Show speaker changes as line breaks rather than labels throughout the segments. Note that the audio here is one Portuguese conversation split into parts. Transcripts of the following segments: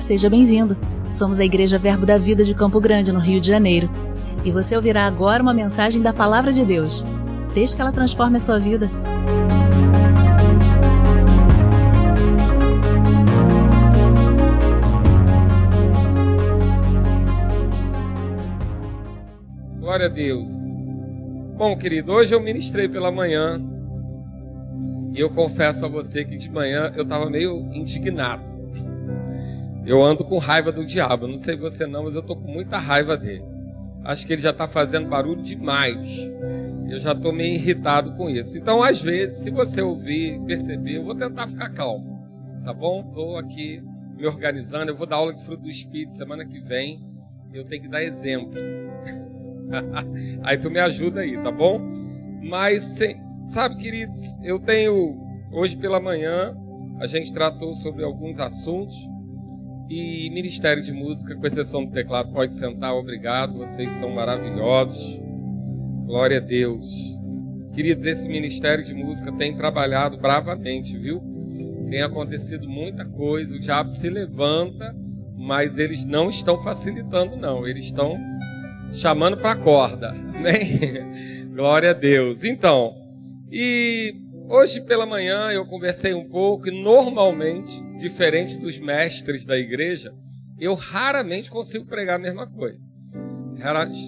Seja bem-vindo. Somos a Igreja Verbo da Vida de Campo Grande, no Rio de Janeiro. E você ouvirá agora uma mensagem da Palavra de Deus. Desde que ela transforme a sua vida.
Glória a Deus. Bom, querido, hoje eu ministrei pela manhã. E eu confesso a você que de manhã eu estava meio indignado. Eu ando com raiva do diabo. Não sei você não, mas eu tô com muita raiva dele. Acho que ele já está fazendo barulho demais. Eu já estou meio irritado com isso. Então, às vezes, se você ouvir, perceber, eu vou tentar ficar calmo. Tá bom? Estou aqui me organizando. Eu vou dar aula de fruto do Espírito semana que vem. Eu tenho que dar exemplo. aí tu me ajuda aí, tá bom? Mas, sabe, queridos, eu tenho hoje pela manhã a gente tratou sobre alguns assuntos e Ministério de Música, com exceção do teclado, pode sentar, obrigado, vocês são maravilhosos. Glória a Deus. Queridos, esse Ministério de Música tem trabalhado bravamente, viu? Tem acontecido muita coisa, o diabo se levanta, mas eles não estão facilitando, não, eles estão chamando para a corda, amém? Glória a Deus. Então, e Hoje pela manhã eu conversei um pouco e normalmente, diferente dos mestres da igreja, eu raramente consigo pregar a mesma coisa.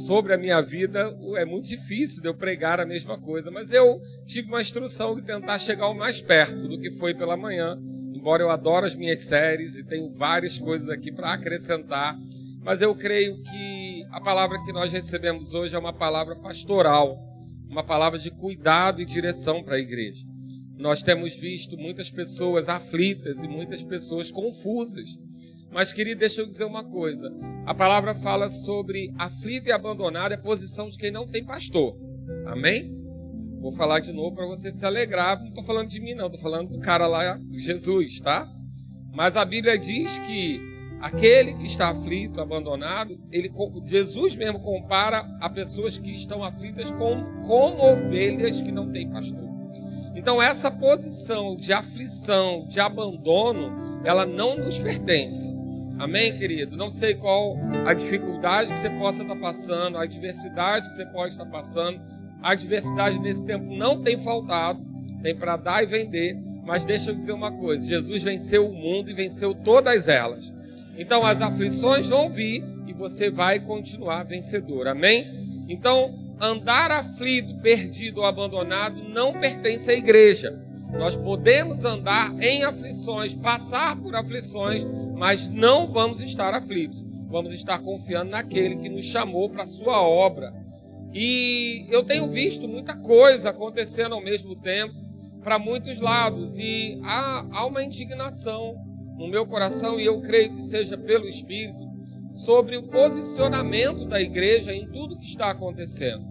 Sobre a minha vida é muito difícil de eu pregar a mesma coisa, mas eu tive uma instrução de tentar chegar o mais perto do que foi pela manhã, embora eu adoro as minhas séries e tenho várias coisas aqui para acrescentar, mas eu creio que a palavra que nós recebemos hoje é uma palavra pastoral uma palavra de cuidado e direção para a igreja. Nós temos visto muitas pessoas aflitas e muitas pessoas confusas. Mas, querido, deixa eu dizer uma coisa. A palavra fala sobre aflito e abandonado é a posição de quem não tem pastor. Amém? Vou falar de novo para você se alegrar. Não estou falando de mim, não. Estou falando do cara lá, Jesus, tá? Mas a Bíblia diz que Aquele que está aflito, abandonado, ele, Jesus mesmo compara a pessoas que estão aflitas com, como ovelhas que não têm pastor. Então, essa posição de aflição, de abandono, ela não nos pertence. Amém, querido? Não sei qual a dificuldade que você possa estar passando, a adversidade que você pode estar passando. A adversidade nesse tempo não tem faltado, tem para dar e vender. Mas deixa eu dizer uma coisa: Jesus venceu o mundo e venceu todas elas. Então as aflições vão vir e você vai continuar vencedor. Amém? Então, andar aflito, perdido ou abandonado não pertence à igreja. Nós podemos andar em aflições, passar por aflições, mas não vamos estar aflitos. Vamos estar confiando naquele que nos chamou para a sua obra. E eu tenho visto muita coisa acontecendo ao mesmo tempo para muitos lados e há, há uma indignação no meu coração, e eu creio que seja pelo Espírito, sobre o posicionamento da igreja em tudo que está acontecendo,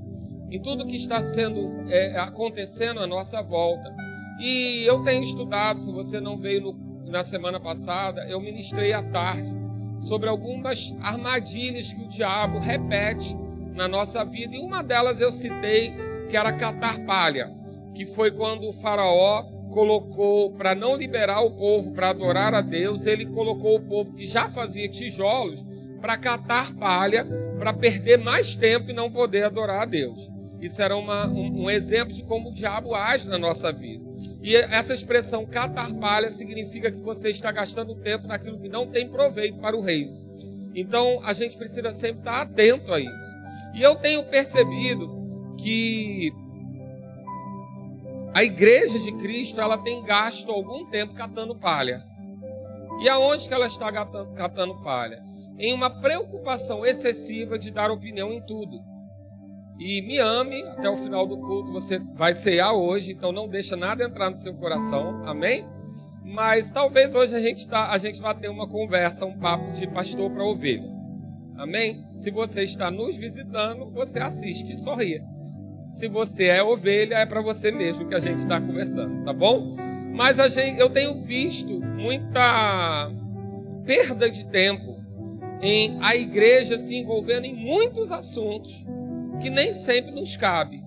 em tudo que está sendo é, acontecendo à nossa volta. E eu tenho estudado, se você não veio no, na semana passada, eu ministrei à tarde sobre algumas armadilhas que o diabo repete na nossa vida, e uma delas eu citei que era catar palha, que foi quando o faraó colocou, para não liberar o povo para adorar a Deus, ele colocou o povo que já fazia tijolos para catar palha, para perder mais tempo e não poder adorar a Deus. Isso era uma, um, um, exemplo de como o diabo age na nossa vida. E essa expressão catar palha significa que você está gastando tempo naquilo que não tem proveito para o reino. Então a gente precisa sempre estar atento a isso. E eu tenho percebido que a igreja de Cristo, ela tem gasto algum tempo catando palha. E aonde que ela está catando palha? Em uma preocupação excessiva de dar opinião em tudo. E me ame, até o final do culto você vai cear hoje, então não deixa nada entrar no seu coração, amém? Mas talvez hoje a gente, tá, a gente vá ter uma conversa, um papo de pastor para ovelha, amém? Se você está nos visitando, você assiste e sorria. Se você é ovelha, é para você mesmo que a gente está conversando, tá bom? Mas a gente, eu tenho visto muita perda de tempo em a igreja se envolvendo em muitos assuntos que nem sempre nos cabe.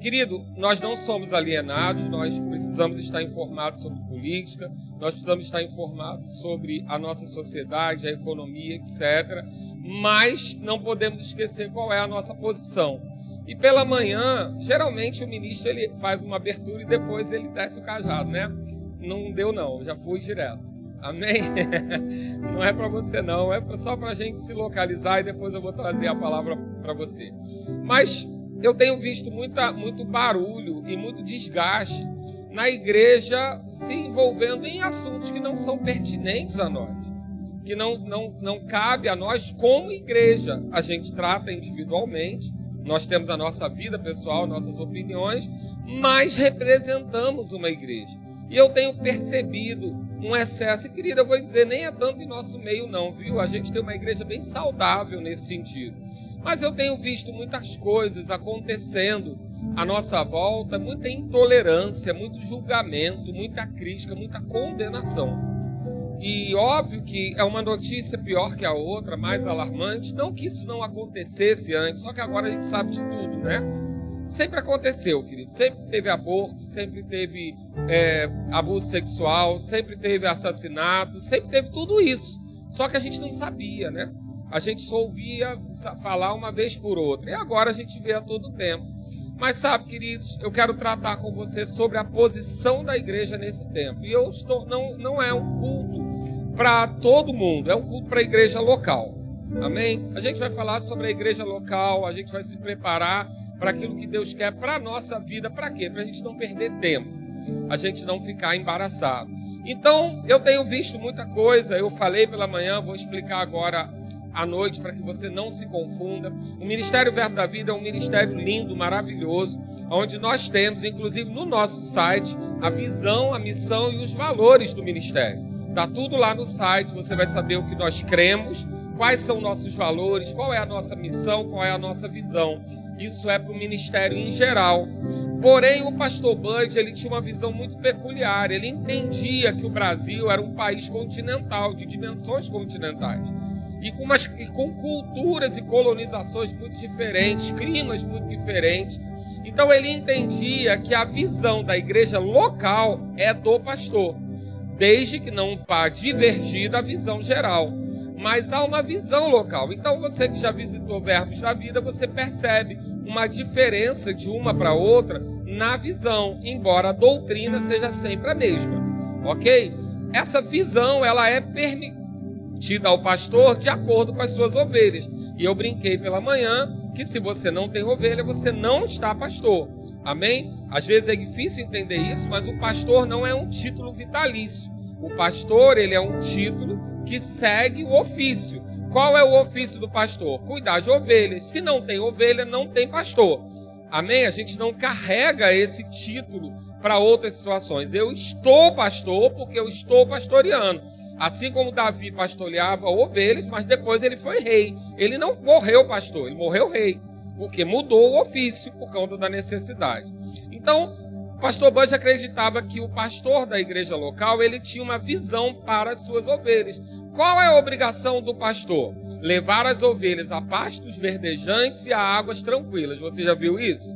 Querido, nós não somos alienados, nós precisamos estar informados sobre política, nós precisamos estar informados sobre a nossa sociedade, a economia, etc. Mas não podemos esquecer qual é a nossa posição. E pela manhã, geralmente o ministro ele faz uma abertura e depois ele desce o cajado, né? Não deu não, já fui direto. Amém? Não é para você não, é só para a gente se localizar e depois eu vou trazer a palavra para você. Mas eu tenho visto muita, muito barulho e muito desgaste na igreja se envolvendo em assuntos que não são pertinentes a nós, que não, não, não cabe a nós como igreja. A gente trata individualmente, nós temos a nossa vida pessoal, nossas opiniões, mas representamos uma igreja. E eu tenho percebido um excesso, e querida, eu vou dizer, nem é tanto em nosso meio, não, viu? A gente tem uma igreja bem saudável nesse sentido. Mas eu tenho visto muitas coisas acontecendo à nossa volta, muita intolerância, muito julgamento, muita crítica, muita condenação. E óbvio que é uma notícia pior que a outra, mais alarmante. Não que isso não acontecesse antes, só que agora a gente sabe de tudo, né? Sempre aconteceu, querido. Sempre teve aborto, sempre teve é, abuso sexual, sempre teve assassinato, sempre teve tudo isso. Só que a gente não sabia, né? A gente só ouvia falar uma vez por outra. E agora a gente vê a todo tempo. Mas sabe, queridos, eu quero tratar com você sobre a posição da igreja nesse tempo. E eu estou, não, não é um culto para todo mundo, é um culto para a igreja local. Amém? A gente vai falar sobre a igreja local, a gente vai se preparar para aquilo que Deus quer para a nossa vida. Para quê? Para a gente não perder tempo, a gente não ficar embaraçado. Então, eu tenho visto muita coisa, eu falei pela manhã, vou explicar agora à noite para que você não se confunda. O Ministério Verbo da Vida é um ministério lindo, maravilhoso, onde nós temos, inclusive no nosso site, a visão, a missão e os valores do ministério. Está tudo lá no site, você vai saber o que nós cremos, quais são nossos valores, qual é a nossa missão, qual é a nossa visão. Isso é para o ministério em geral. Porém, o pastor Bud ele tinha uma visão muito peculiar. Ele entendia que o Brasil era um país continental, de dimensões continentais. E com, umas, e com culturas e colonizações muito diferentes, climas muito diferentes. Então ele entendia que a visão da igreja local é do pastor, desde que não vá divergir da visão geral mas há uma visão local. Então, você que já visitou Verbos da Vida, você percebe uma diferença de uma para outra na visão, embora a doutrina seja sempre a mesma, ok? Essa visão ela é permitida ao pastor de acordo com as suas ovelhas. E eu brinquei pela manhã que se você não tem ovelha, você não está pastor. Amém? Às vezes é difícil entender isso, mas o pastor não é um título vitalício. O pastor, ele é um título que segue o ofício. Qual é o ofício do pastor? Cuidar de ovelhas. Se não tem ovelha, não tem pastor. Amém? A gente não carrega esse título para outras situações. Eu estou pastor porque eu estou pastoreando. Assim como Davi pastoreava ovelhas, mas depois ele foi rei. Ele não morreu pastor, ele morreu rei, porque mudou o ofício por conta da necessidade. Então, pastor Bush acreditava que o pastor da igreja local ele tinha uma visão para as suas ovelhas. Qual é a obrigação do pastor? Levar as ovelhas a pastos verdejantes e a águas tranquilas. Você já viu isso?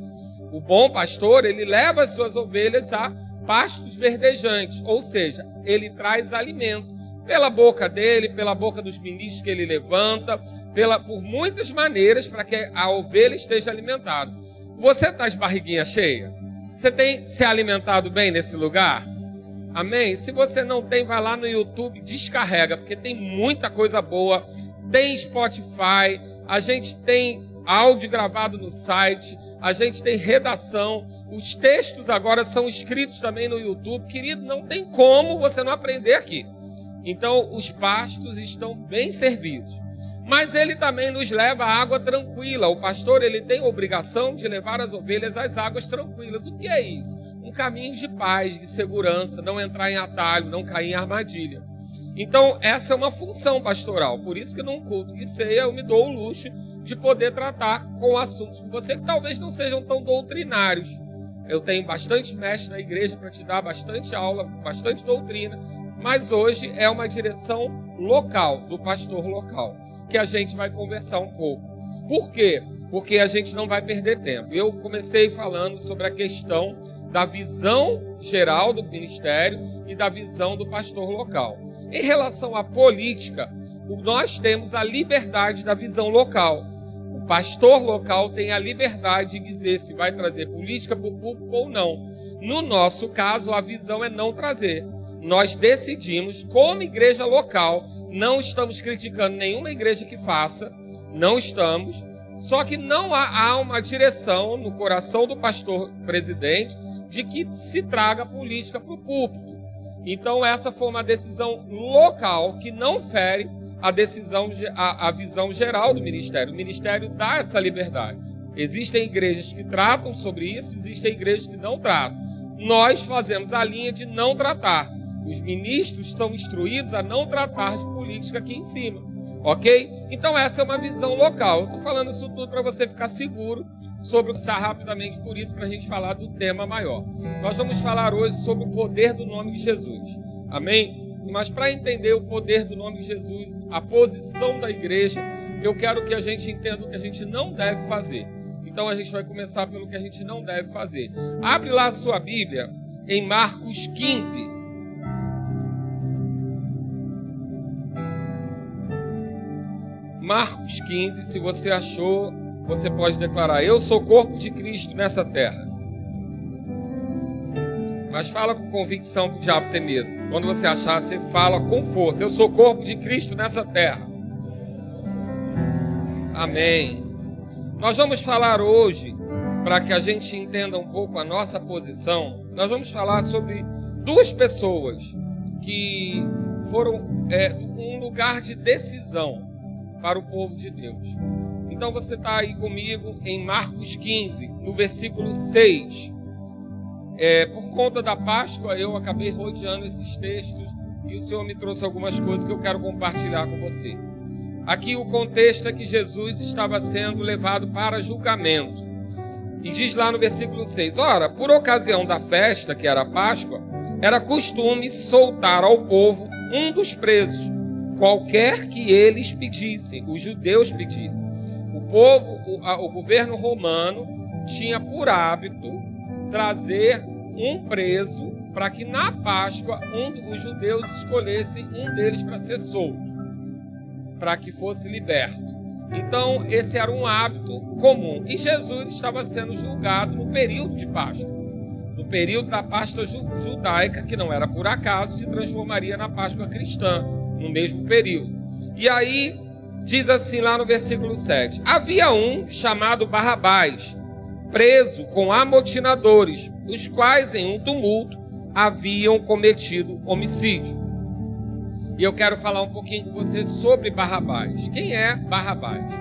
O bom pastor, ele leva as suas ovelhas a pastos verdejantes, ou seja, ele traz alimento pela boca dele, pela boca dos ministros que ele levanta, pela, por muitas maneiras para que a ovelha esteja alimentada. Você está de barriguinha cheia? Você tem se alimentado bem nesse lugar? Amém? Se você não tem, vai lá no YouTube, descarrega, porque tem muita coisa boa. Tem Spotify, a gente tem áudio gravado no site, a gente tem redação. Os textos agora são escritos também no YouTube. Querido, não tem como você não aprender aqui. Então, os pastos estão bem servidos. Mas ele também nos leva à água tranquila. O pastor ele tem a obrigação de levar as ovelhas às águas tranquilas. O que é isso? Um caminho de paz, de segurança, não entrar em atalho, não cair em armadilha. Então, essa é uma função pastoral. Por isso que num culto de ceia eu me dou o luxo de poder tratar com assuntos com você que talvez não sejam tão doutrinários. Eu tenho bastante mestre na igreja para te dar bastante aula, bastante doutrina, mas hoje é uma direção local, do pastor local que a gente vai conversar um pouco. Por quê? Porque a gente não vai perder tempo. Eu comecei falando sobre a questão da visão geral do ministério e da visão do pastor local. Em relação à política, nós temos a liberdade da visão local. O pastor local tem a liberdade de dizer se vai trazer política para o público ou não. No nosso caso, a visão é não trazer. Nós decidimos, como igreja local, não estamos criticando nenhuma igreja que faça, não estamos. Só que não há, há uma direção no coração do pastor presidente de que se traga política para o púlpito. Então, essa foi uma decisão local que não fere a decisão, a, a visão geral do ministério. O ministério dá essa liberdade. Existem igrejas que tratam sobre isso, existem igrejas que não tratam. Nós fazemos a linha de não tratar. Os ministros são instruídos a não tratar de política aqui em cima. Ok? Então, essa é uma visão local. Eu estou falando isso tudo para você ficar seguro sobre passar rapidamente por isso para a gente falar do tema maior. Nós vamos falar hoje sobre o poder do nome de Jesus. Amém? Mas para entender o poder do nome de Jesus, a posição da igreja, eu quero que a gente entenda o que a gente não deve fazer. Então a gente vai começar pelo que a gente não deve fazer. Abre lá a sua Bíblia em Marcos 15. Marcos 15, se você achou, você pode declarar: Eu sou corpo de Cristo nessa terra. Mas fala com convicção para o diabo ter medo. Quando você achar, você fala com força: Eu sou corpo de Cristo nessa terra. Amém. Nós vamos falar hoje, para que a gente entenda um pouco a nossa posição, nós vamos falar sobre duas pessoas que foram é, um lugar de decisão para o povo de Deus. Então você está aí comigo em Marcos 15, no versículo 6. É, por conta da Páscoa, eu acabei rodeando esses textos e o Senhor me trouxe algumas coisas que eu quero compartilhar com você. Aqui o contexto é que Jesus estava sendo levado para julgamento. E diz lá no versículo 6: Ora, por ocasião da festa, que era a Páscoa, era costume soltar ao povo um dos presos qualquer que eles pedissem, os judeus pedissem. O povo, o, a, o governo romano tinha por hábito trazer um preso para que na Páscoa um, os judeus escolhessem um deles para ser solto, para que fosse liberto. Então, esse era um hábito comum. E Jesus estava sendo julgado no período de Páscoa. No período da Páscoa judaica, que não era por acaso, se transformaria na Páscoa cristã, no mesmo período. E aí diz assim lá no versículo 7: Havia um chamado Barrabás, preso com amotinadores, os quais em um tumulto haviam cometido homicídio. E eu quero falar um pouquinho com você sobre Barrabás. Quem é Barrabás?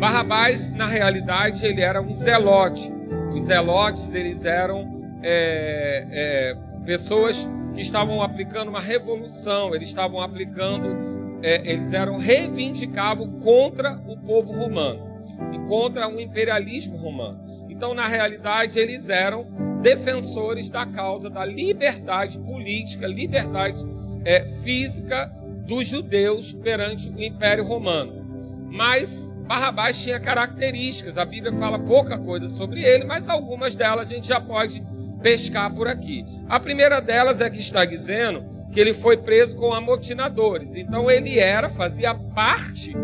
Barrabás, na realidade, ele era um zelote. Os zelotes, eles eram é, é, pessoas que estavam aplicando uma revolução, eles estavam aplicando, é, eles eram reivindicavam contra o povo romano e contra o imperialismo romano. Então, na realidade, eles eram defensores da causa da liberdade política, liberdade é, física dos judeus perante o Império Romano. Mas Barrabás tinha características, a Bíblia fala pouca coisa sobre ele, mas algumas delas a gente já pode pescar por aqui. A primeira delas é que está dizendo que ele foi preso com amotinadores. Então ele era, fazia parte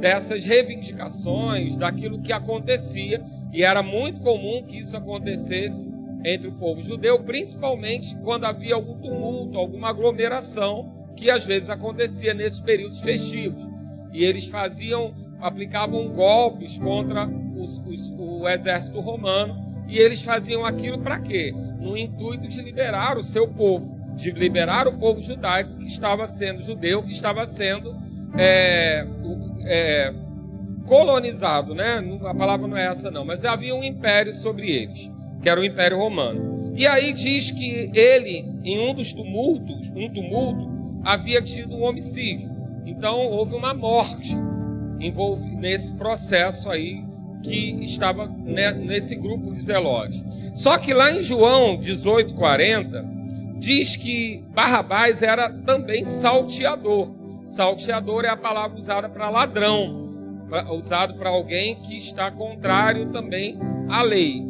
dessas reivindicações, daquilo que acontecia, e era muito comum que isso acontecesse entre o povo judeu, principalmente quando havia algum tumulto, alguma aglomeração, que às vezes acontecia nesses períodos festivos. E eles faziam, aplicavam golpes contra os, os, o exército romano e eles faziam aquilo para quê? No intuito de liberar o seu povo, de liberar o povo judaico que estava sendo judeu, que estava sendo é, é, colonizado, né? A palavra não é essa não, mas havia um império sobre eles, que era o Império Romano. E aí diz que ele, em um dos tumultos, um tumulto, havia tido um homicídio. Então houve uma morte nesse processo aí que estava nesse grupo de zelotes. Só que lá em João 18:40 diz que Barrabás era também salteador. Salteador é a palavra usada para ladrão, usado para alguém que está contrário também à lei.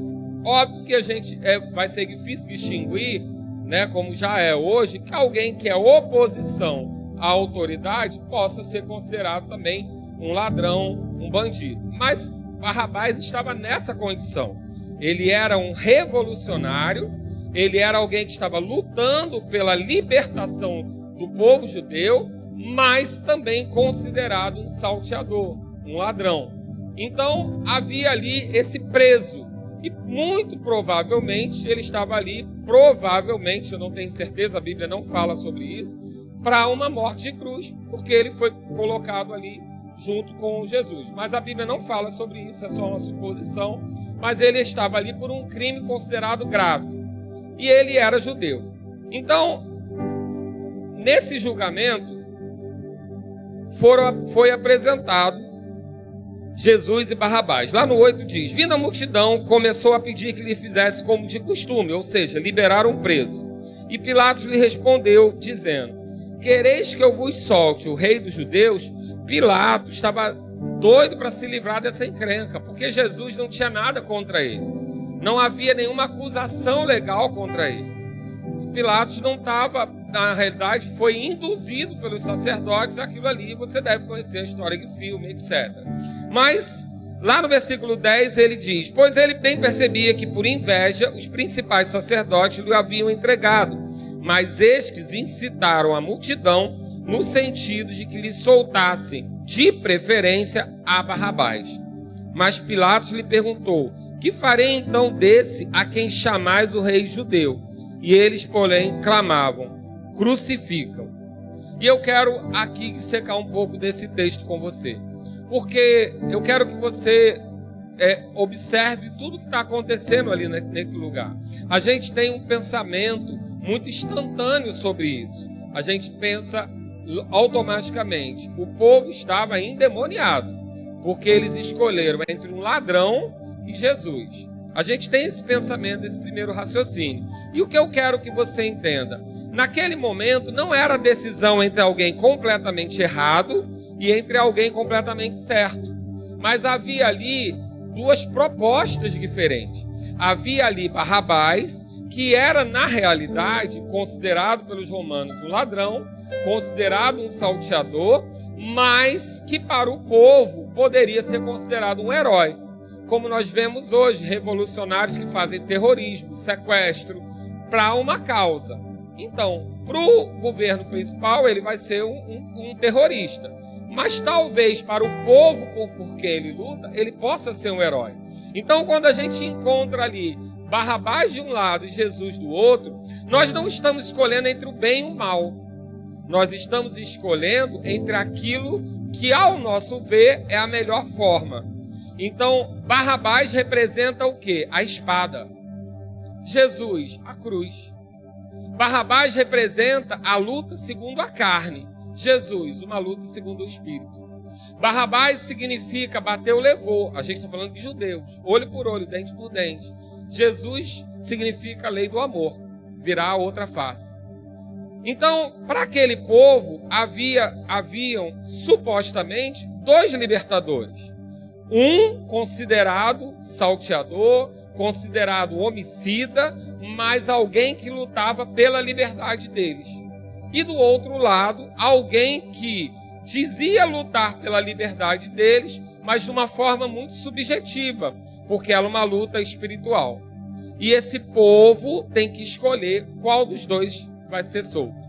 Óbvio que a gente é, vai ser difícil distinguir né, como já é hoje, que alguém que é oposição à autoridade possa ser considerado também um ladrão, um bandido. Mas Barrabás estava nessa condição. Ele era um revolucionário, ele era alguém que estava lutando pela libertação do povo judeu, mas também considerado um salteador, um ladrão. Então havia ali esse preso, e muito provavelmente ele estava ali, provavelmente, eu não tenho certeza, a Bíblia não fala sobre isso, para uma morte de cruz, porque ele foi colocado ali junto com Jesus. Mas a Bíblia não fala sobre isso, é só uma suposição. Mas ele estava ali por um crime considerado grave. E ele era judeu. Então, nesse julgamento, foram, foi apresentado Jesus e Barrabás. Lá no 8 diz: Vindo a multidão, começou a pedir que lhe fizesse como de costume, ou seja, liberar um preso. E Pilatos lhe respondeu, dizendo: Quereis que eu vos solte o rei dos judeus? Pilatos estava doido para se livrar dessa encrenca, porque Jesus não tinha nada contra ele. Não havia nenhuma acusação legal contra ele. Pilatos não estava, na realidade, foi induzido pelos sacerdotes aquilo ali. Você deve conhecer a história de filme, etc. Mas, lá no versículo 10, ele diz: Pois ele bem percebia que por inveja os principais sacerdotes lhe haviam entregado, mas estes incitaram a multidão no sentido de que lhe soltasse, de preferência, a Barrabás. Mas Pilatos lhe perguntou: Que farei então desse a quem chamais o rei judeu? E eles, porém, clamavam: Crucificam. E eu quero aqui secar um pouco desse texto com você, porque eu quero que você é, observe tudo que está acontecendo ali naquele lugar. A gente tem um pensamento muito instantâneo sobre isso. A gente pensa automaticamente o povo estava endemoniado, porque eles escolheram entre um ladrão e Jesus. A gente tem esse pensamento, esse primeiro raciocínio. E o que eu quero que você entenda? Naquele momento não era decisão entre alguém completamente errado e entre alguém completamente certo. Mas havia ali duas propostas diferentes. Havia ali Barrabás, que era na realidade considerado pelos romanos um ladrão, considerado um salteador, mas que para o povo poderia ser considerado um herói. Como nós vemos hoje, revolucionários que fazem terrorismo, sequestro, para uma causa. Então, para o governo principal, ele vai ser um, um, um, terrorista. Mas talvez para o povo por, por que ele luta, ele possa ser um herói. Então, quando a gente encontra ali Barrabás de um lado e Jesus do outro, nós não estamos escolhendo entre o bem e o mal. Nós estamos escolhendo entre aquilo que, ao nosso ver, é a melhor forma. Então, Barrabás representa o que? A espada. Jesus, a cruz. Barrabás representa a luta segundo a carne. Jesus, uma luta segundo o espírito. Barrabás significa bateu, levou. A gente está falando de judeus. Olho por olho, dente por dente. Jesus significa a lei do amor. Virá a outra face. Então, para aquele povo havia haviam supostamente dois libertadores. Um considerado salteador, considerado homicida, mas alguém que lutava pela liberdade deles. E do outro lado, alguém que dizia lutar pela liberdade deles, mas de uma forma muito subjetiva, porque era uma luta espiritual. E esse povo tem que escolher qual dos dois vai ser solto.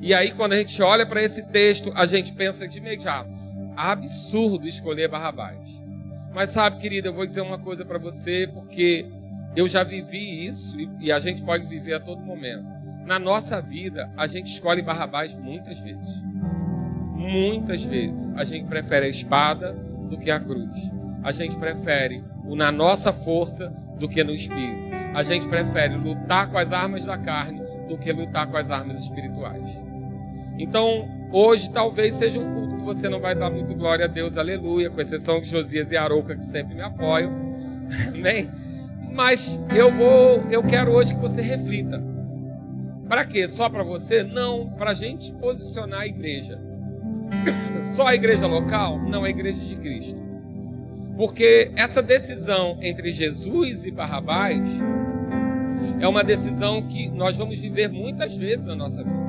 E aí, quando a gente olha para esse texto, a gente pensa de imediato: absurdo escolher Barrabás. Mas sabe, querida, eu vou dizer uma coisa para você, porque eu já vivi isso e a gente pode viver a todo momento. Na nossa vida, a gente escolhe Barrabás muitas vezes. Muitas vezes. A gente prefere a espada do que a cruz. A gente prefere o na nossa força do que no espírito. A gente prefere lutar com as armas da carne do que lutar com as armas espirituais. Então, hoje talvez seja um culto que você não vai dar muito glória a Deus, aleluia, com exceção de Josias e Arouca, que sempre me apoiam. Amém? Mas eu vou, eu quero hoje que você reflita. Para quê? Só para você? Não, para a gente posicionar a igreja. Só a igreja local? Não, a igreja de Cristo. Porque essa decisão entre Jesus e Barrabás é uma decisão que nós vamos viver muitas vezes na nossa vida.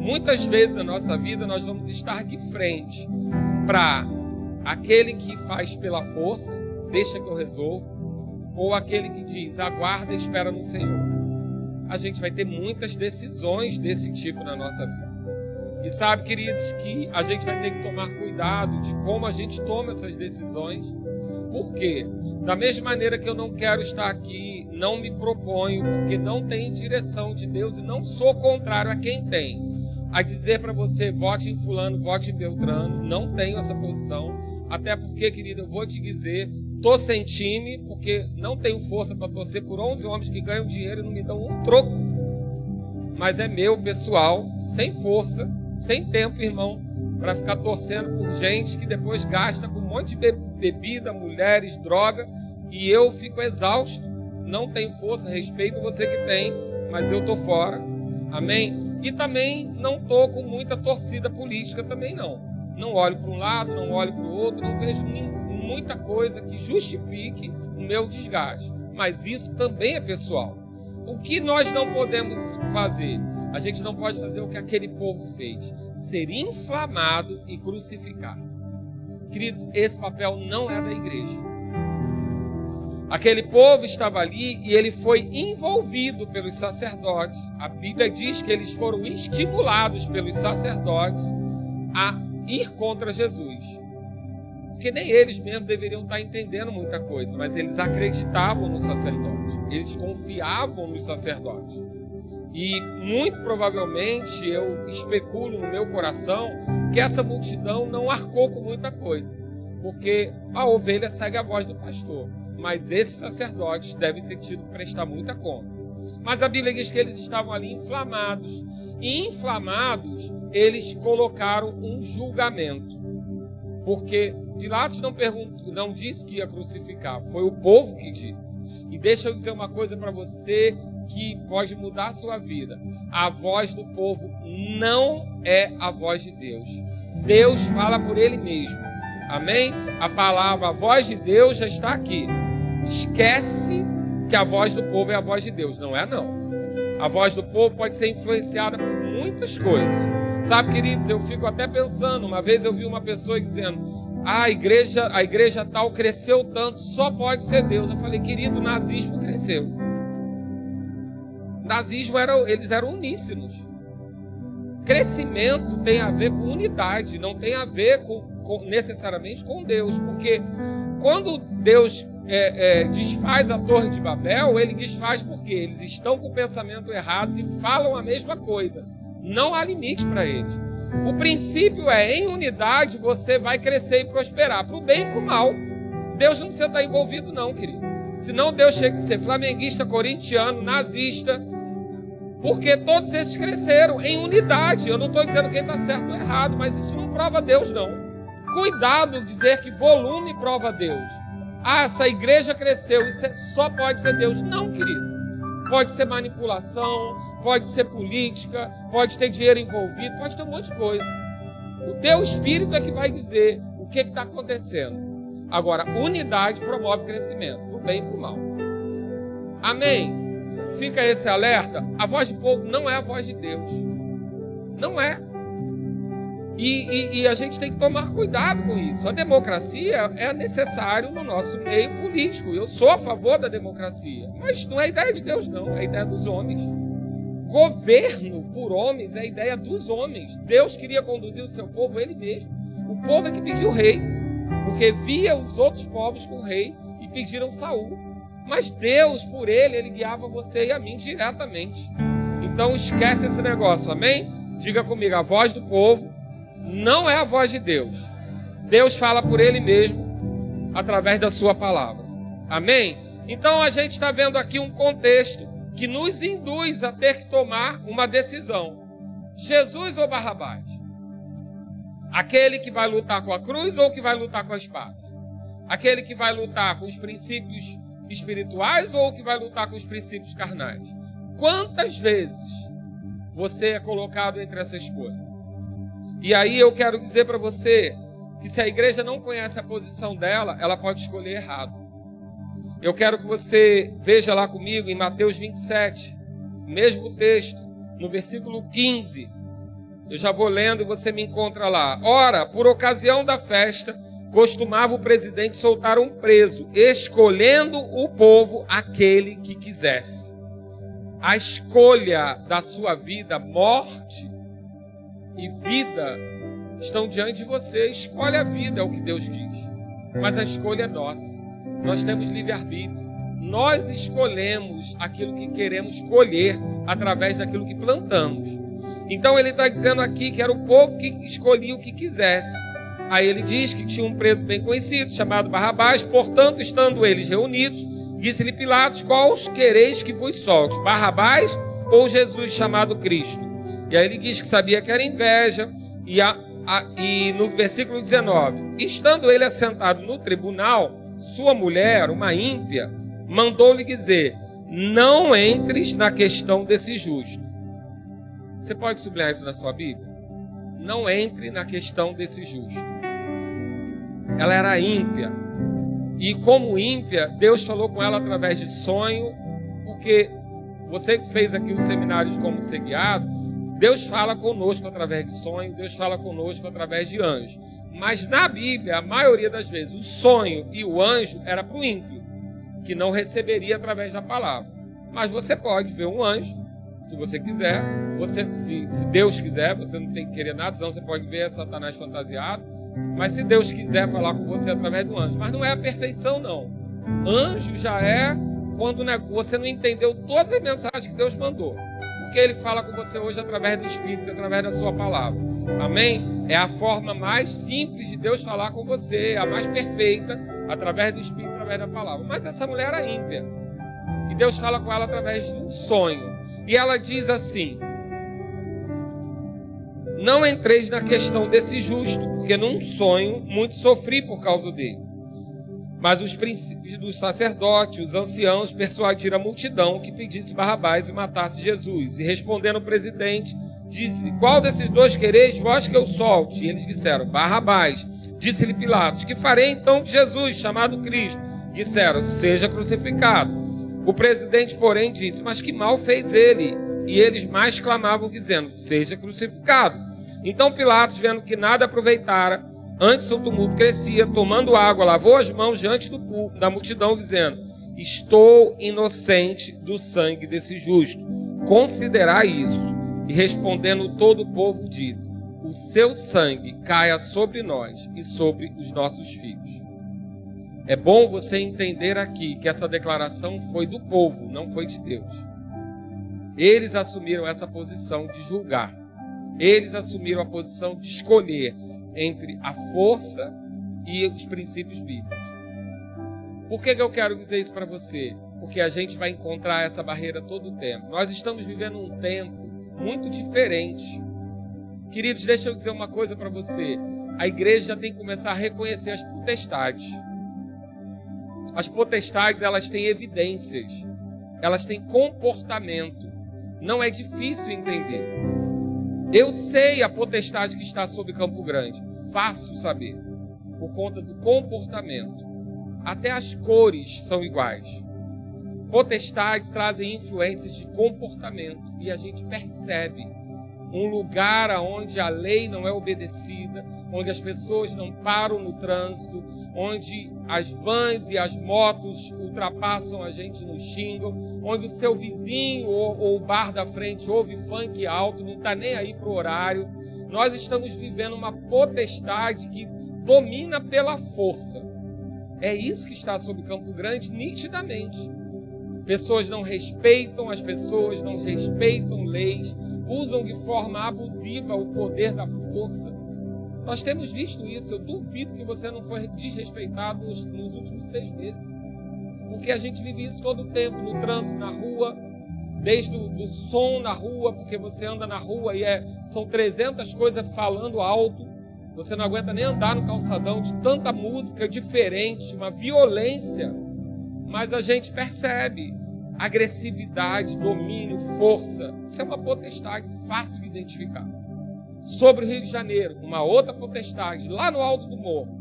Muitas vezes na nossa vida nós vamos estar de frente para aquele que faz pela força, deixa que eu resolvo, ou aquele que diz aguarda e espera no Senhor. A gente vai ter muitas decisões desse tipo na nossa vida. E sabe, queridos, que a gente vai ter que tomar cuidado de como a gente toma essas decisões. Por quê? Da mesma maneira que eu não quero estar aqui, não me proponho, porque não tem direção de Deus e não sou contrário a quem tem. A dizer para você, vote em Fulano, vote em Beltrano, não tenho essa posição. Até porque, querido, eu vou te dizer, tô sem time, porque não tenho força para torcer por 11 homens que ganham dinheiro e não me dão um troco. Mas é meu, pessoal, sem força, sem tempo, irmão, para ficar torcendo por gente que depois gasta com um monte de bebida, mulheres, droga, e eu fico exausto, não tenho força, respeito você que tem, mas eu tô fora. Amém? E também não tô com muita torcida política também não. Não olho para um lado, não olho para o outro, não vejo muita coisa que justifique o meu desgaste. Mas isso também é pessoal. O que nós não podemos fazer? A gente não pode fazer o que aquele povo fez: ser inflamado e crucificar. Queridos, esse papel não é da igreja. Aquele povo estava ali e ele foi envolvido pelos sacerdotes. A Bíblia diz que eles foram estimulados pelos sacerdotes a ir contra Jesus. Porque nem eles mesmos deveriam estar entendendo muita coisa, mas eles acreditavam no sacerdote, eles confiavam nos sacerdotes. E muito provavelmente eu especulo no meu coração que essa multidão não arcou com muita coisa, porque a ovelha segue a voz do pastor, mas esses sacerdotes devem ter tido que prestar muita conta. Mas a Bíblia diz que eles estavam ali inflamados, e inflamados eles colocaram um julgamento, porque Pilatos não perguntou, não disse que ia crucificar, foi o povo que disse. E deixa eu dizer uma coisa para você que pode mudar a sua vida. A voz do povo não é a voz de Deus. Deus fala por ele mesmo. Amém? A palavra, a voz de Deus já está aqui. Esquece que a voz do povo é a voz de Deus. Não é, não. A voz do povo pode ser influenciada por muitas coisas. Sabe, queridos, eu fico até pensando. Uma vez eu vi uma pessoa dizendo: ah, a igreja, a igreja tal cresceu tanto, só pode ser Deus. Eu falei, querido, o nazismo cresceu nazismo era, eles eram uníssimos. Crescimento tem a ver com unidade, não tem a ver com, com necessariamente com Deus, porque quando Deus é, é, desfaz a Torre de Babel, ele desfaz porque eles estão com o pensamento errado e falam a mesma coisa. Não há limite para eles. O princípio é, em unidade, você vai crescer e prosperar, para o bem e para o mal. Deus não precisa estar envolvido, não, querido. Senão Deus chega a ser flamenguista, corintiano, nazista, porque todos esses cresceram em unidade. Eu não estou dizendo quem está certo ou errado, mas isso não prova Deus, não. Cuidado dizer que volume prova Deus. Ah, essa igreja cresceu, isso é, só pode ser Deus. Não, querido. Pode ser manipulação, pode ser política, pode ter dinheiro envolvido, pode ter um monte de coisa. O teu espírito é que vai dizer o que está acontecendo. Agora, unidade promove crescimento, para o bem e para o mal. Amém? Fica esse alerta: a voz do povo não é a voz de Deus. Não é. E, e, e, a gente tem que tomar cuidado com isso. A democracia é necessário no nosso meio político. Eu sou a favor da democracia. Mas não é ideia de Deus, não. É ideia dos homens. Governo por homens é ideia dos homens. Deus queria conduzir o seu povo ele mesmo. O povo é que pediu rei. Porque via os outros povos com rei e pediram Saul. Mas Deus, por ele, ele guiava você e a mim diretamente. Então esquece esse negócio, amém? Diga comigo, a voz do povo não é a voz de Deus. Deus fala por ele mesmo através da sua palavra. Amém? Então a gente está vendo aqui um contexto que nos induz a ter que tomar uma decisão: Jesus ou Barrabás? Aquele que vai lutar com a cruz ou que vai lutar com a espada? Aquele que vai lutar com os princípios espirituais ou que vai lutar com os princípios carnais? Quantas vezes você é colocado entre essa escolha? E aí eu quero dizer para você que se a igreja não conhece a posição dela, ela pode escolher errado. Eu quero que você veja lá comigo em Mateus 27, mesmo texto, no versículo 15. Eu já vou lendo e você me encontra lá. Ora, por ocasião da festa, costumava o presidente soltar um preso, escolhendo o povo aquele que quisesse. A escolha da sua vida, morte e vida, estão diante de você. Escolhe a vida, é o que Deus diz. Mas a escolha é nossa. Nós temos livre-arbítrio. Nós escolhemos aquilo que queremos colher através daquilo que plantamos. Então ele está dizendo aqui que era o povo que escolhia o que quisesse. Aí ele diz que tinha um preso bem conhecido, chamado Barrabás, portanto, estando eles reunidos, disse-lhe Pilatos: Qual quereis que vos solte? Barrabás ou Jesus chamado Cristo? E aí ele diz que sabia que era inveja, e, a, a, e no versículo 19: Estando ele assentado no tribunal, sua mulher, uma ímpia, mandou-lhe dizer: Não entres na questão desse justo. Você pode sublinhar isso na sua Bíblia? Não entre na questão desse justo. Ela era ímpia. E como ímpia, Deus falou com ela através de sonho, porque você que fez aqui os seminários como ser guiado, Deus fala conosco através de sonho, Deus fala conosco através de anjo. Mas na Bíblia, a maioria das vezes, o sonho e o anjo era para o ímpio, que não receberia através da palavra. Mas você pode ver um anjo, se você quiser, você, se, se Deus quiser, você não tem que querer nada, senão você pode ver Satanás fantasiado. Mas se Deus quiser falar com você através do anjo, mas não é a perfeição, não. Anjo já é quando você não entendeu todas as mensagens que Deus mandou porque Ele fala com você hoje através do Espírito, através da Sua palavra. Amém? É a forma mais simples de Deus falar com você, a mais perfeita, através do Espírito, através da palavra. Mas essa mulher era ímpia. E Deus fala com ela através de um sonho. E ela diz assim: Não entreis na questão desse justo, porque num sonho muito sofri por causa dele. Mas os príncipes dos sacerdotes, os anciãos, persuadiram a multidão que pedisse Barrabás e matasse Jesus. E respondendo o presidente, disse: Qual desses dois quereis vós que eu solte? E eles disseram: Barrabás. Disse-lhe Pilatos: Que farei então de Jesus, chamado Cristo? Disseram: Seja crucificado. O presidente, porém, disse: Mas que mal fez ele? E eles mais clamavam, dizendo: Seja crucificado. Então Pilatos, vendo que nada aproveitara, Antes o tumulto crescia, tomando água, lavou as mãos diante do, da multidão, dizendo: Estou inocente do sangue desse justo. Considerai isso. E respondendo todo o povo, disse: O seu sangue caia sobre nós e sobre os nossos filhos. É bom você entender aqui que essa declaração foi do povo, não foi de Deus. Eles assumiram essa posição de julgar. Eles assumiram a posição de escolher entre a força e os princípios bíblicos. Por que, que eu quero dizer isso para você? Porque a gente vai encontrar essa barreira todo o tempo. Nós estamos vivendo um tempo muito diferente. Queridos, deixa eu dizer uma coisa para você. A igreja tem que começar a reconhecer as potestades. As potestades, elas têm evidências. Elas têm comportamento. Não é difícil entender. Eu sei a potestade que está sobre Campo Grande. Fácil saber. Por conta do comportamento. Até as cores são iguais. Potestades trazem influências de comportamento e a gente percebe um lugar onde a lei não é obedecida, onde as pessoas não param no trânsito, onde as vans e as motos ultrapassam a gente no xingam, onde o seu vizinho ou, ou o bar da frente ouve funk alto, não está nem aí para o horário. Nós estamos vivendo uma potestade que domina pela força. É isso que está sobre Campo Grande nitidamente. Pessoas não respeitam as pessoas, não respeitam leis, usam de forma abusiva o poder da força. Nós temos visto isso. Eu duvido que você não foi desrespeitado nos, nos últimos seis meses. Porque a gente vive isso todo o tempo, no trânsito, na rua, desde o do som na rua, porque você anda na rua e é, são 300 coisas falando alto. Você não aguenta nem andar no calçadão de tanta música diferente, uma violência. Mas a gente percebe agressividade, domínio, força. Isso é uma potestade fácil de identificar. Sobre o Rio de Janeiro, uma outra potestade, lá no alto do morro.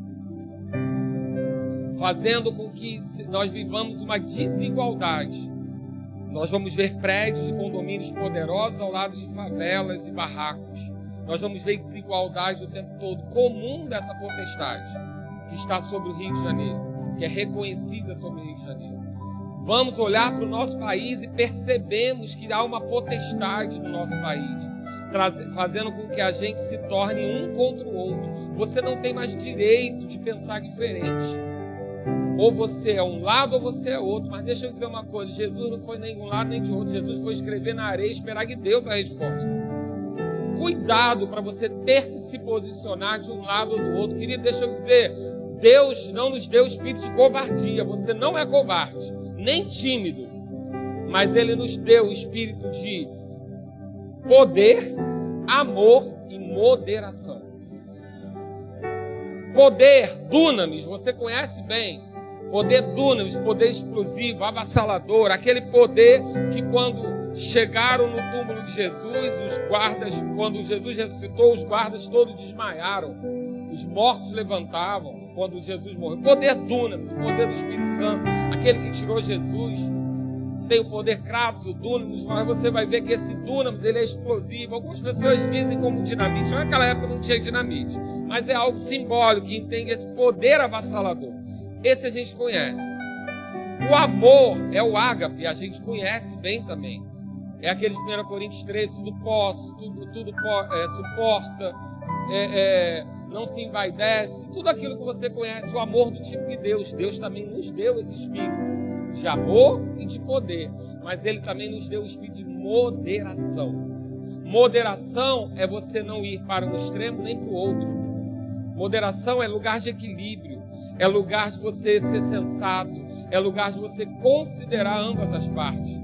fazendo com que nós vivamos uma desigualdade. Nós vamos ver prédios e condomínios poderosos ao lado de favelas e barracos. Nós vamos ver desigualdade o tempo todo, comum dessa potestade que está sobre o Rio de Janeiro, que é reconhecida sobre o Rio de Janeiro. Vamos olhar para o nosso país e percebemos que há uma potestade no nosso país, fazendo com que a gente se torne um contra o outro. Você não tem mais direito de pensar diferente. Ou você é um lado ou você é outro. Mas deixa eu dizer uma coisa: Jesus não foi nem de um lado nem de outro. Jesus foi escrever na areia e esperar que Deus a resposta. Cuidado para você ter que se posicionar de um lado ou do outro. Querido, deixa eu dizer: Deus não nos deu espírito de covardia. Você não é covarde, nem tímido. Mas Ele nos deu o espírito de poder, amor e moderação. Poder, dunamis, você conhece bem. Poder dunamis, poder explosivo, avassalador, aquele poder que quando chegaram no túmulo de Jesus, os guardas, quando Jesus ressuscitou, os guardas todos desmaiaram. Os mortos levantavam quando Jesus morreu. Poder dunamis, poder do Espírito Santo, aquele que tirou Jesus. Tem o poder Kratos, o dunamis, mas você vai ver que esse dunamis ele é explosivo. Algumas pessoas dizem como dinamite. Naquela época não tinha dinamite, mas é algo simbólico que tem esse poder avassalador. Esse a gente conhece. O amor é o ágape, a gente conhece bem também. É aqueles 1 Coríntios 13, tudo posso, tudo, tudo é, suporta, é, é, não se envaidece, tudo aquilo que você conhece, o amor do tipo de Deus. Deus também nos deu esse espírito de amor e de poder, mas Ele também nos deu o espírito de moderação. Moderação é você não ir para um extremo nem para o outro. Moderação é lugar de equilíbrio é lugar de você ser sensato, é lugar de você considerar ambas as partes.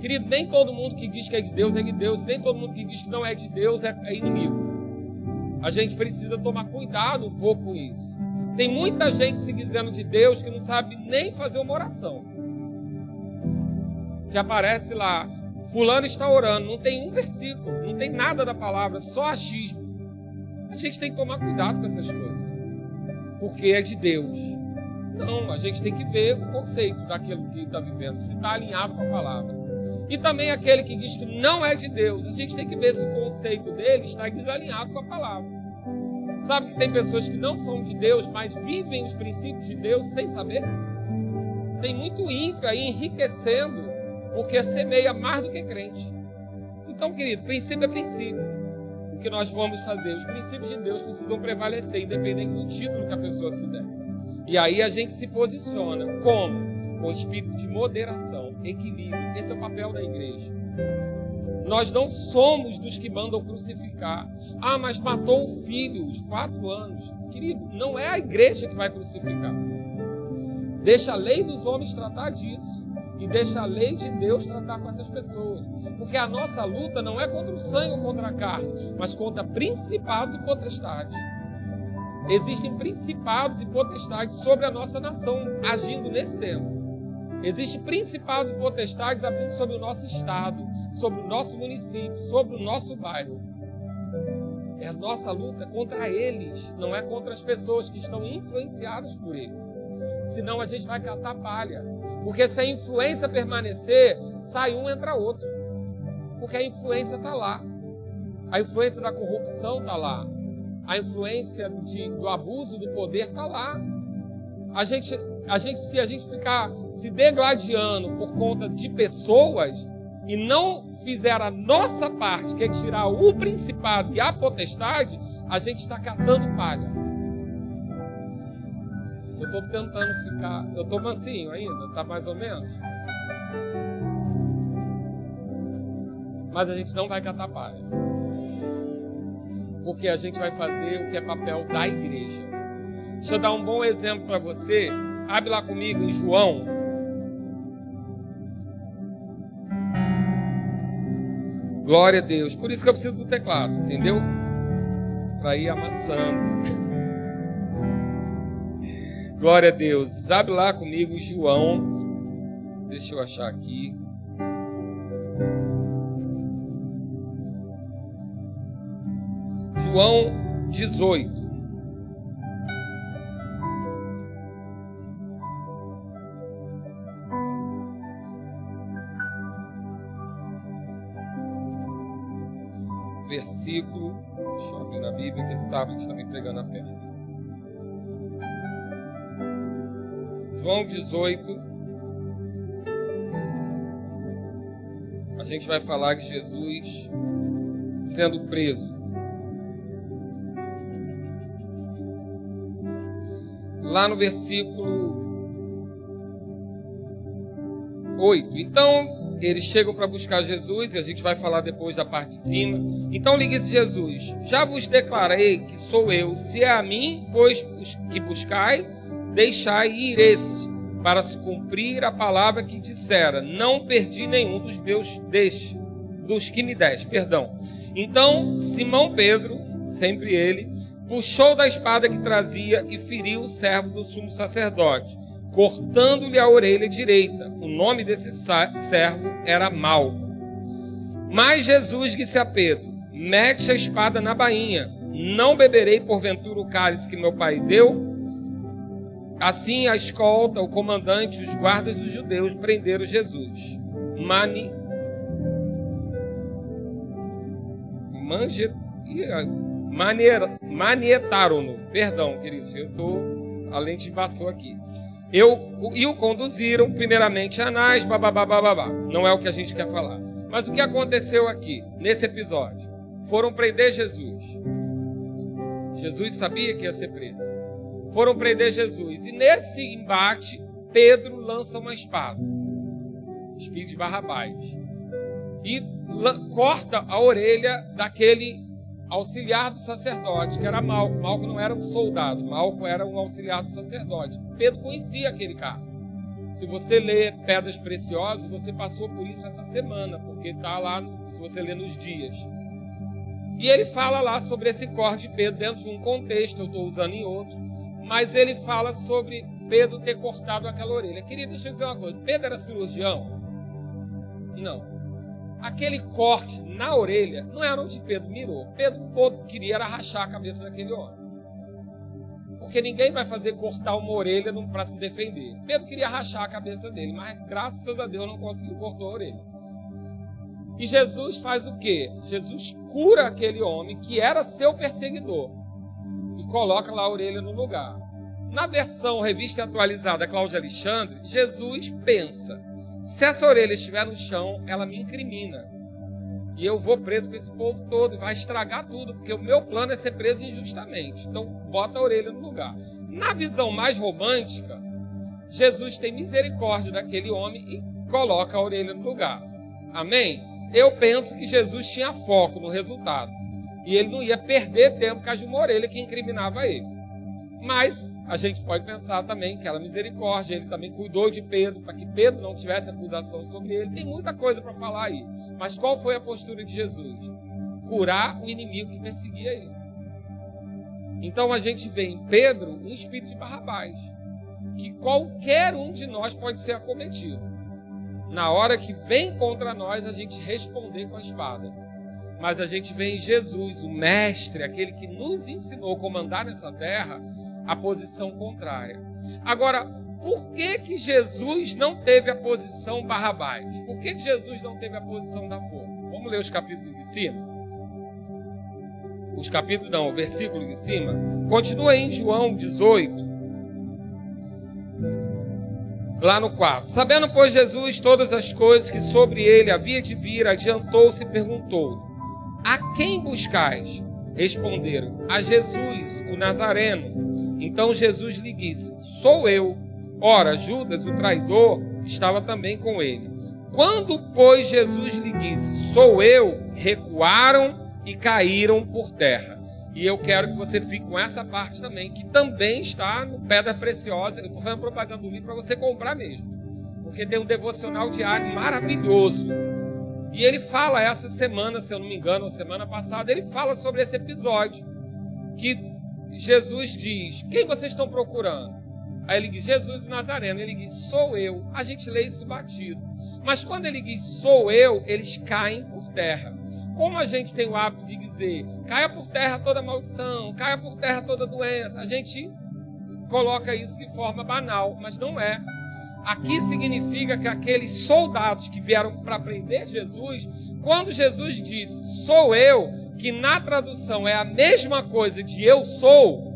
Querido, nem todo mundo que diz que é de Deus é de Deus, nem todo mundo que diz que não é de Deus é, é inimigo. A gente precisa tomar cuidado um pouco com isso. Tem muita gente se dizendo de Deus que não sabe nem fazer uma oração. Que aparece lá, fulano está orando, não tem um versículo, não tem nada da palavra, só achismo. A gente tem que tomar cuidado com essas coisas porque é de Deus. Não, a gente tem que ver o conceito daquilo que está vivendo, se está alinhado com a palavra. E também aquele que diz que não é de Deus, a gente tem que ver se o conceito dele está desalinhado com a palavra. Sabe que tem pessoas que não são de Deus, mas vivem os princípios de Deus sem saber? Tem muito ímpio aí enriquecendo, porque semeia mais do que crente. Então, querido, princípio é princípio que nós vamos fazer. Os princípios de Deus precisam prevalecer, independente do título que a pessoa se der. E aí a gente se posiciona como? Com espírito de moderação, equilíbrio. Esse é o papel da igreja. Nós não somos dos que mandam crucificar. Ah, mas matou o filho, os quatro anos. Querido, não é a igreja que vai crucificar. Deixa a lei dos homens tratar disso. E deixa a lei de Deus tratar com essas pessoas. Porque a nossa luta não é contra o sangue ou contra a carne, mas contra principados e potestades. Existem principados e potestades sobre a nossa nação agindo nesse tempo. Existem principados e potestades sobre o nosso estado, sobre o nosso município, sobre o nosso bairro. É a nossa luta contra eles, não é contra as pessoas que estão influenciadas por eles. Senão a gente vai catar palha. Porque se a influência permanecer, sai um, entra outro. Porque a influência está lá. A influência da corrupção está lá. A influência de, do abuso do poder está lá. A gente, a gente, se a gente ficar se degladiando por conta de pessoas e não fizer a nossa parte, que é tirar o principado e a potestade, a gente está catando palha. Eu estou tentando ficar. Eu estou mansinho ainda, tá mais ou menos? mas a gente não vai catar palha. Porque a gente vai fazer o que é papel da igreja. Deixa eu dar um bom exemplo para você. Abre lá comigo em João. Glória a Deus. Por isso que eu preciso do teclado, entendeu? Para ir amassando. Glória a Deus. Abre lá comigo João. Deixa eu achar aqui. João 18. Versículo. Deixa eu abrir na Bíblia que esse tablet está me pregando a perna. João 18. A gente vai falar que Jesus sendo preso. Lá no versículo 8. Então, eles chegam para buscar Jesus, e a gente vai falar depois da parte de cima. Então disse Jesus: Já vos declarei que sou eu. Se é a mim, pois que buscai, deixai ir esse, para se cumprir a palavra que dissera: Não perdi nenhum dos meus deste, dos que me deste, perdão. Então Simão Pedro, sempre ele, puxou da espada que trazia e feriu o servo do sumo sacerdote cortando-lhe a orelha direita. O nome desse servo era Malco. Mas Jesus disse a Pedro: Mete a espada na bainha. Não beberei porventura o cálice que meu pai deu? Assim a escolta, o comandante, os guardas dos judeus prenderam Jesus. Mani... Manje... Manietaram-no. Perdão, queridos, eu tô... a lente passou aqui. Eu, e o conduziram, primeiramente, a Anás, babá, babá. Não é o que a gente quer falar. Mas o que aconteceu aqui, nesse episódio? Foram prender Jesus. Jesus sabia que ia ser preso. Foram prender Jesus. E nesse embate, Pedro lança uma espada. Espírito de Barrabás. E corta a orelha daquele auxiliar do sacerdote, que era Malco. Malco não era um soldado, Malco era um auxiliar do sacerdote. Pedro conhecia aquele cara. Se você lê Pedras Preciosas, você passou por isso essa semana, porque está lá, se você lê nos dias. E ele fala lá sobre esse corte de Pedro dentro de um contexto, eu estou usando em outro, mas ele fala sobre Pedro ter cortado aquela orelha. Queria deixa eu dizer uma coisa: Pedro era cirurgião? Não aquele corte na orelha não era onde Pedro mirou. Pedro queria rachar a cabeça daquele homem. Porque ninguém vai fazer cortar uma orelha para se defender. Pedro queria rachar a cabeça dele, mas graças a Deus não conseguiu cortar a orelha. E Jesus faz o quê? Jesus cura aquele homem que era seu perseguidor e coloca lá a orelha no lugar. Na versão revista atualizada Cláudia Alexandre, Jesus pensa: se essa orelha estiver no chão, ela me incrimina. E eu vou preso com esse povo todo e vai estragar tudo, porque o meu plano é ser preso injustamente. Então, bota a orelha no lugar. Na visão mais romântica, Jesus tem misericórdia daquele homem e coloca a orelha no lugar. Amém? Eu penso que Jesus tinha foco no resultado. E ele não ia perder tempo com a de uma orelha que incriminava ele. Mas a gente pode pensar também que era misericórdia, ele também cuidou de Pedro, para que Pedro não tivesse acusação sobre ele. Tem muita coisa para falar aí. Mas qual foi a postura de Jesus? Curar o inimigo que perseguia ele. Então a gente vê em Pedro um espírito de Barrabás, que qualquer um de nós pode ser acometido. Na hora que vem contra nós, a gente responder com a espada. Mas a gente vê em Jesus, o mestre, aquele que nos ensinou a comandar nessa terra, a posição contrária. Agora, por que que Jesus não teve a posição Barrabás? Por que, que Jesus não teve a posição da força? Vamos ler os capítulos de cima? Os capítulos, não, o versículo de cima. Continua em João 18, lá no 4. Sabendo, pois, Jesus todas as coisas que sobre ele havia de vir, adiantou-se e perguntou: A quem buscais? Responderam: A Jesus, o Nazareno. Então Jesus lhe disse: Sou eu. Ora, Judas, o traidor, estava também com ele. Quando, pois, Jesus lhe disse: Sou eu, recuaram e caíram por terra. E eu quero que você fique com essa parte também, que também está no Pedra Preciosa. Eu estou fazendo propaganda do livro para você comprar mesmo. Porque tem um devocional diário maravilhoso. E ele fala essa semana, se eu não me engano, semana passada, ele fala sobre esse episódio. Que Jesus diz: Quem vocês estão procurando? Aí ele diz: Jesus do Nazareno. Ele diz: Sou eu. A gente lê isso batido. Mas quando ele diz sou eu, eles caem por terra. Como a gente tem o hábito de dizer: caia por terra toda maldição, caia por terra toda doença. A gente coloca isso de forma banal, mas não é. Aqui significa que aqueles soldados que vieram para prender Jesus, quando Jesus disse: Sou eu, que na tradução é a mesma coisa de eu sou,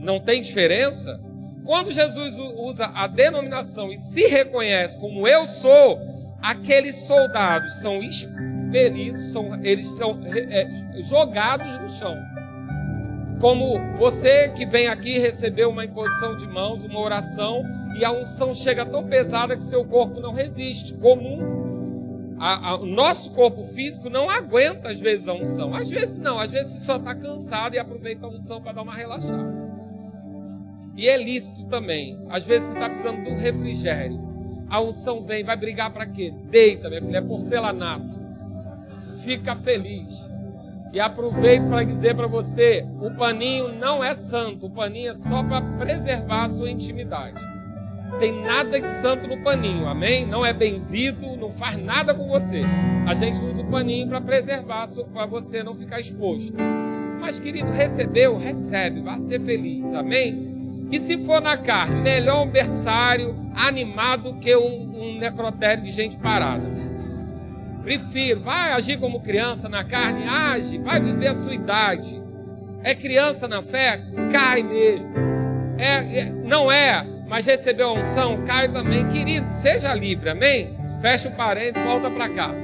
não tem diferença. Quando Jesus usa a denominação e se reconhece como eu sou, aqueles soldados são expelidos, são, eles são é, jogados no chão. Como você que vem aqui receber uma imposição de mãos, uma oração, e a unção chega tão pesada que seu corpo não resiste. Comum. A, a, o nosso corpo físico não aguenta, às vezes, a unção. Às vezes não, às vezes só está cansado e aproveita a unção para dar uma relaxada. E é lícito também. Às vezes você está precisando de um refrigério. A unção vem, vai brigar para quê? Deita, minha filha, é porcelanato. Fica feliz. E aproveito para dizer para você: o paninho não é santo, o paninho é só para preservar a sua intimidade. Tem nada de santo no paninho, amém? Não é benzido, não faz nada com você. A gente usa o paninho para preservar, para você não ficar exposto. Mas, querido, recebeu, recebe, vá ser feliz, amém? E se for na carne, melhor um berçário animado que um, um necrotério de gente parada. Prefiro, vai agir como criança na carne, age, vai viver a sua idade. É criança na fé? Cai mesmo. É, é, não é, mas recebeu a unção, cai também. Querido, seja livre, amém? Fecha o parênteses, volta para cá.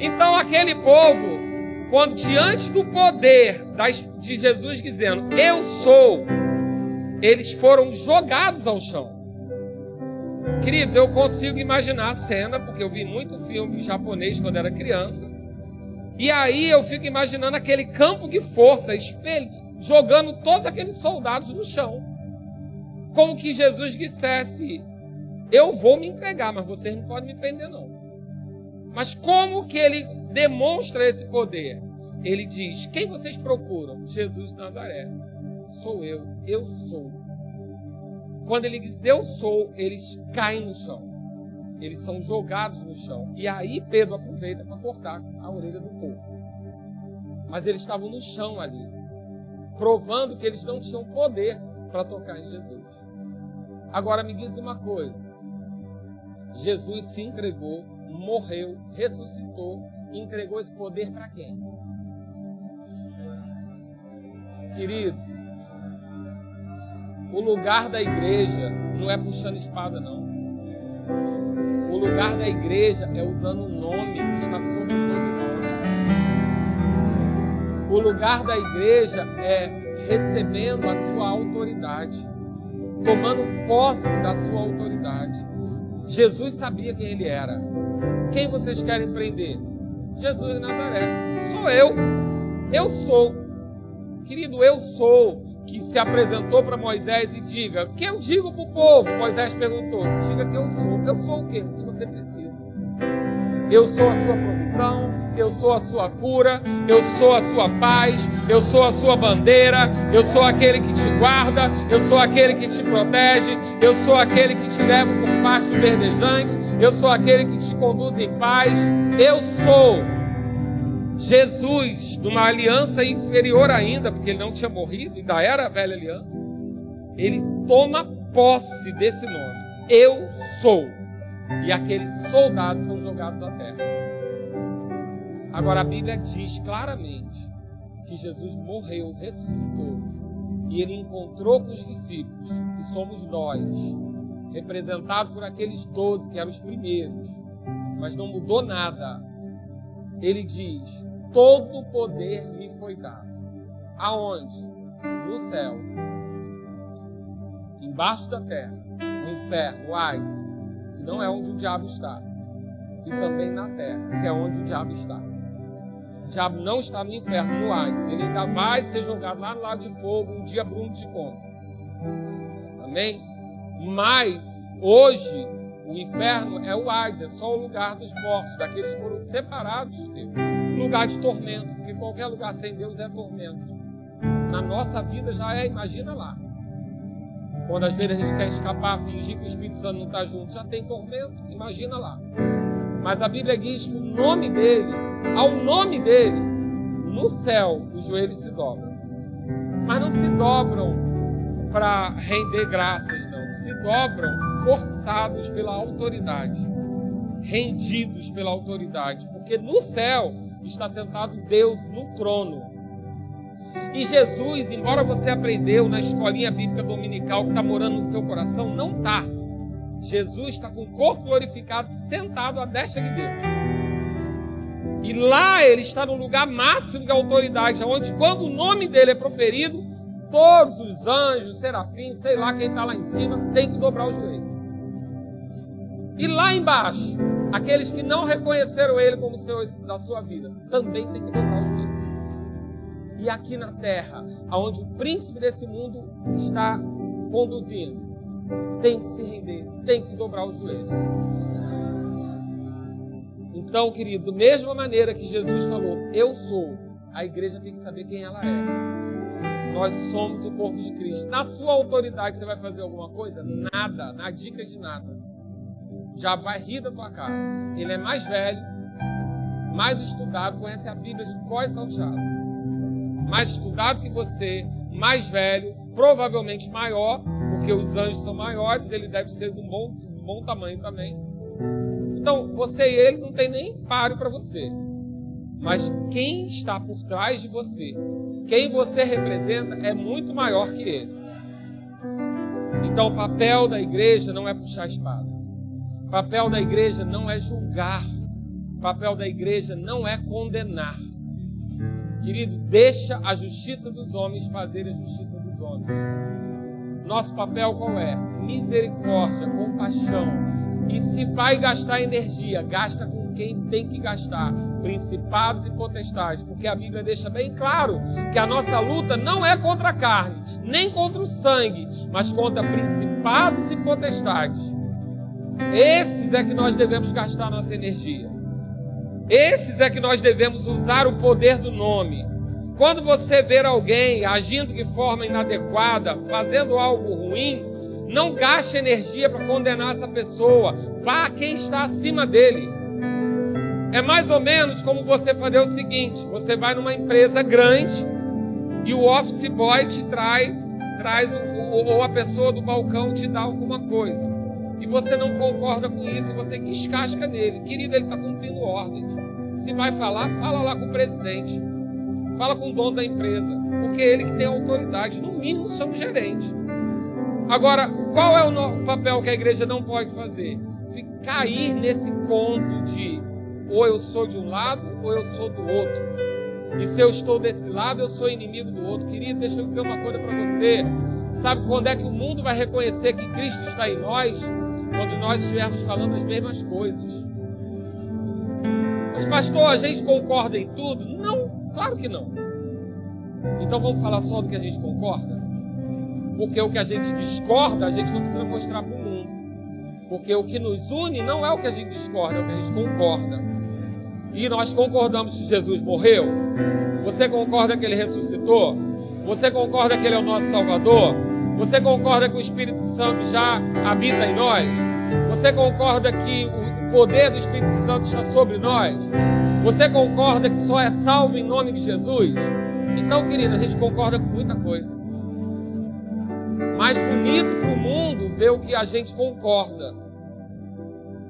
Então aquele povo, quando diante do poder de Jesus dizendo, eu sou, eles foram jogados ao chão. Queridos, eu consigo imaginar a cena, porque eu vi muito filme japonês quando era criança. E aí eu fico imaginando aquele campo de força, jogando todos aqueles soldados no chão. Como que Jesus dissesse: Eu vou me entregar, mas vocês não podem me prender, não. Mas como que ele demonstra esse poder? Ele diz: Quem vocês procuram? Jesus de Nazaré. Sou eu, eu sou. Quando ele diz eu sou, eles caem no chão. Eles são jogados no chão. E aí Pedro aproveita para cortar a orelha do povo. Mas eles estavam no chão ali, provando que eles não tinham poder para tocar em Jesus. Agora me diz uma coisa: Jesus se entregou, morreu, ressuscitou entregou esse poder para quem? Querido, o lugar da igreja não é puxando espada, não. O lugar da igreja é usando o nome que está sobre todo nome. O lugar da igreja é recebendo a sua autoridade, tomando posse da sua autoridade. Jesus sabia quem ele era. Quem vocês querem prender? Jesus de Nazaré. Sou eu. Eu sou. Querido, eu sou que se apresentou para Moisés e diga: que eu digo para o povo? Moisés perguntou: Diga que eu sou. Eu sou o quê? O que você precisa? Eu sou a sua provisão, eu sou a sua cura, eu sou a sua paz, eu sou a sua bandeira, eu sou aquele que te guarda, eu sou aquele que te protege, eu sou aquele que te leva por pasto verdejante, eu sou aquele que te conduz em paz. Eu sou. Jesus, numa aliança inferior ainda, porque ele não tinha morrido, ainda era a velha aliança, ele toma posse desse nome. Eu sou. E aqueles soldados são jogados à terra. Agora a Bíblia diz claramente que Jesus morreu, ressuscitou, e ele encontrou com os discípulos, que somos nós, representados por aqueles doze que eram os primeiros, mas não mudou nada. Ele diz: todo poder me foi dado. Aonde? No céu. Embaixo da terra. No inferno, no Hades, que não é onde o diabo está. E também na terra, que é onde o diabo está. O diabo não está no inferno, no Hades. Ele ainda vai ser jogado lá no lado de fogo, um dia Bruno te conta. Amém? Mas, hoje, o inferno é o Hades, é só o lugar dos mortos, daqueles que foram separados de Deus lugar de tormento, porque qualquer lugar sem Deus é tormento. Na nossa vida já é, imagina lá. Quando às vezes a gente quer escapar, fingir que o Espírito Santo não está junto, já tem tormento, imagina lá. Mas a Bíblia diz que o nome dele, ao nome dele, no céu os joelhos se dobram. Mas não se dobram para render graças, não. Se dobram forçados pela autoridade, rendidos pela autoridade. Porque no céu está sentado Deus no trono. E Jesus, embora você aprendeu na escolinha bíblica dominical que está morando no seu coração, não está. Jesus está com o corpo glorificado, sentado à destra de Deus. E lá ele está no lugar máximo de autoridade, onde quando o nome dele é proferido, todos os anjos, serafins, sei lá quem está lá em cima, tem que dobrar o joelho. E lá embaixo, aqueles que não reconheceram ele como Senhor da sua vida, também tem que dobrar o joelho. E aqui na terra, aonde o príncipe desse mundo está conduzindo, tem que se render, tem que dobrar o joelho. Então, querido, da mesma maneira que Jesus falou, eu sou, a igreja tem que saber quem ela é. Nós somos o corpo de Cristo. Na sua autoridade, você vai fazer alguma coisa? Nada, na dica de nada. Já vai rir da tua cara. Ele é mais velho, mais estudado, conhece a Bíblia de qual salteado. Mais estudado que você, mais velho, provavelmente maior, porque os anjos são maiores, ele deve ser de um bom, de um bom tamanho também. Então, você e ele não tem nem páreo para você. Mas quem está por trás de você, quem você representa, é muito maior que ele. Então, o papel da igreja não é puxar a espada. O papel da igreja não é julgar. O papel da igreja não é condenar. Querido, deixa a justiça dos homens fazer a justiça dos homens. Nosso papel qual é? Misericórdia, compaixão, e se vai gastar energia, gasta com quem tem que gastar, principados e potestades, porque a Bíblia deixa bem claro que a nossa luta não é contra a carne, nem contra o sangue, mas contra principados e potestades. Esses é que nós devemos gastar nossa energia. Esses é que nós devemos usar o poder do nome. Quando você ver alguém agindo de forma inadequada, fazendo algo ruim, não gaste energia para condenar essa pessoa. Vá a quem está acima dele. É mais ou menos como você fazer o seguinte: você vai numa empresa grande e o office boy te trai, traz ou a pessoa do balcão te dá alguma coisa. E você não concorda com isso, e você descasca nele. Querido, ele está cumprindo ordens. Se vai falar, fala lá com o presidente. Fala com o dono da empresa. Porque é ele que tem autoridade. No mínimo, somos gerente. Agora, qual é o papel que a igreja não pode fazer? Cair nesse conto de ou eu sou de um lado ou eu sou do outro. E se eu estou desse lado, eu sou inimigo do outro. Querido, deixa eu dizer uma coisa para você. Sabe quando é que o mundo vai reconhecer que Cristo está em nós? Quando nós estivermos falando as mesmas coisas. Mas, pastor, a gente concorda em tudo? Não, claro que não. Então vamos falar só do que a gente concorda? Porque o que a gente discorda, a gente não precisa mostrar para o mundo. Porque o que nos une não é o que a gente discorda, é o que a gente concorda. E nós concordamos que Jesus morreu? Você concorda que ele ressuscitou? Você concorda que ele é o nosso Salvador? Você concorda que o Espírito Santo já habita em nós? Você concorda que o poder do Espírito Santo está sobre nós? Você concorda que só é salvo em nome de Jesus? Então, querida, a gente concorda com muita coisa mais bonito para o mundo ver o que a gente concorda.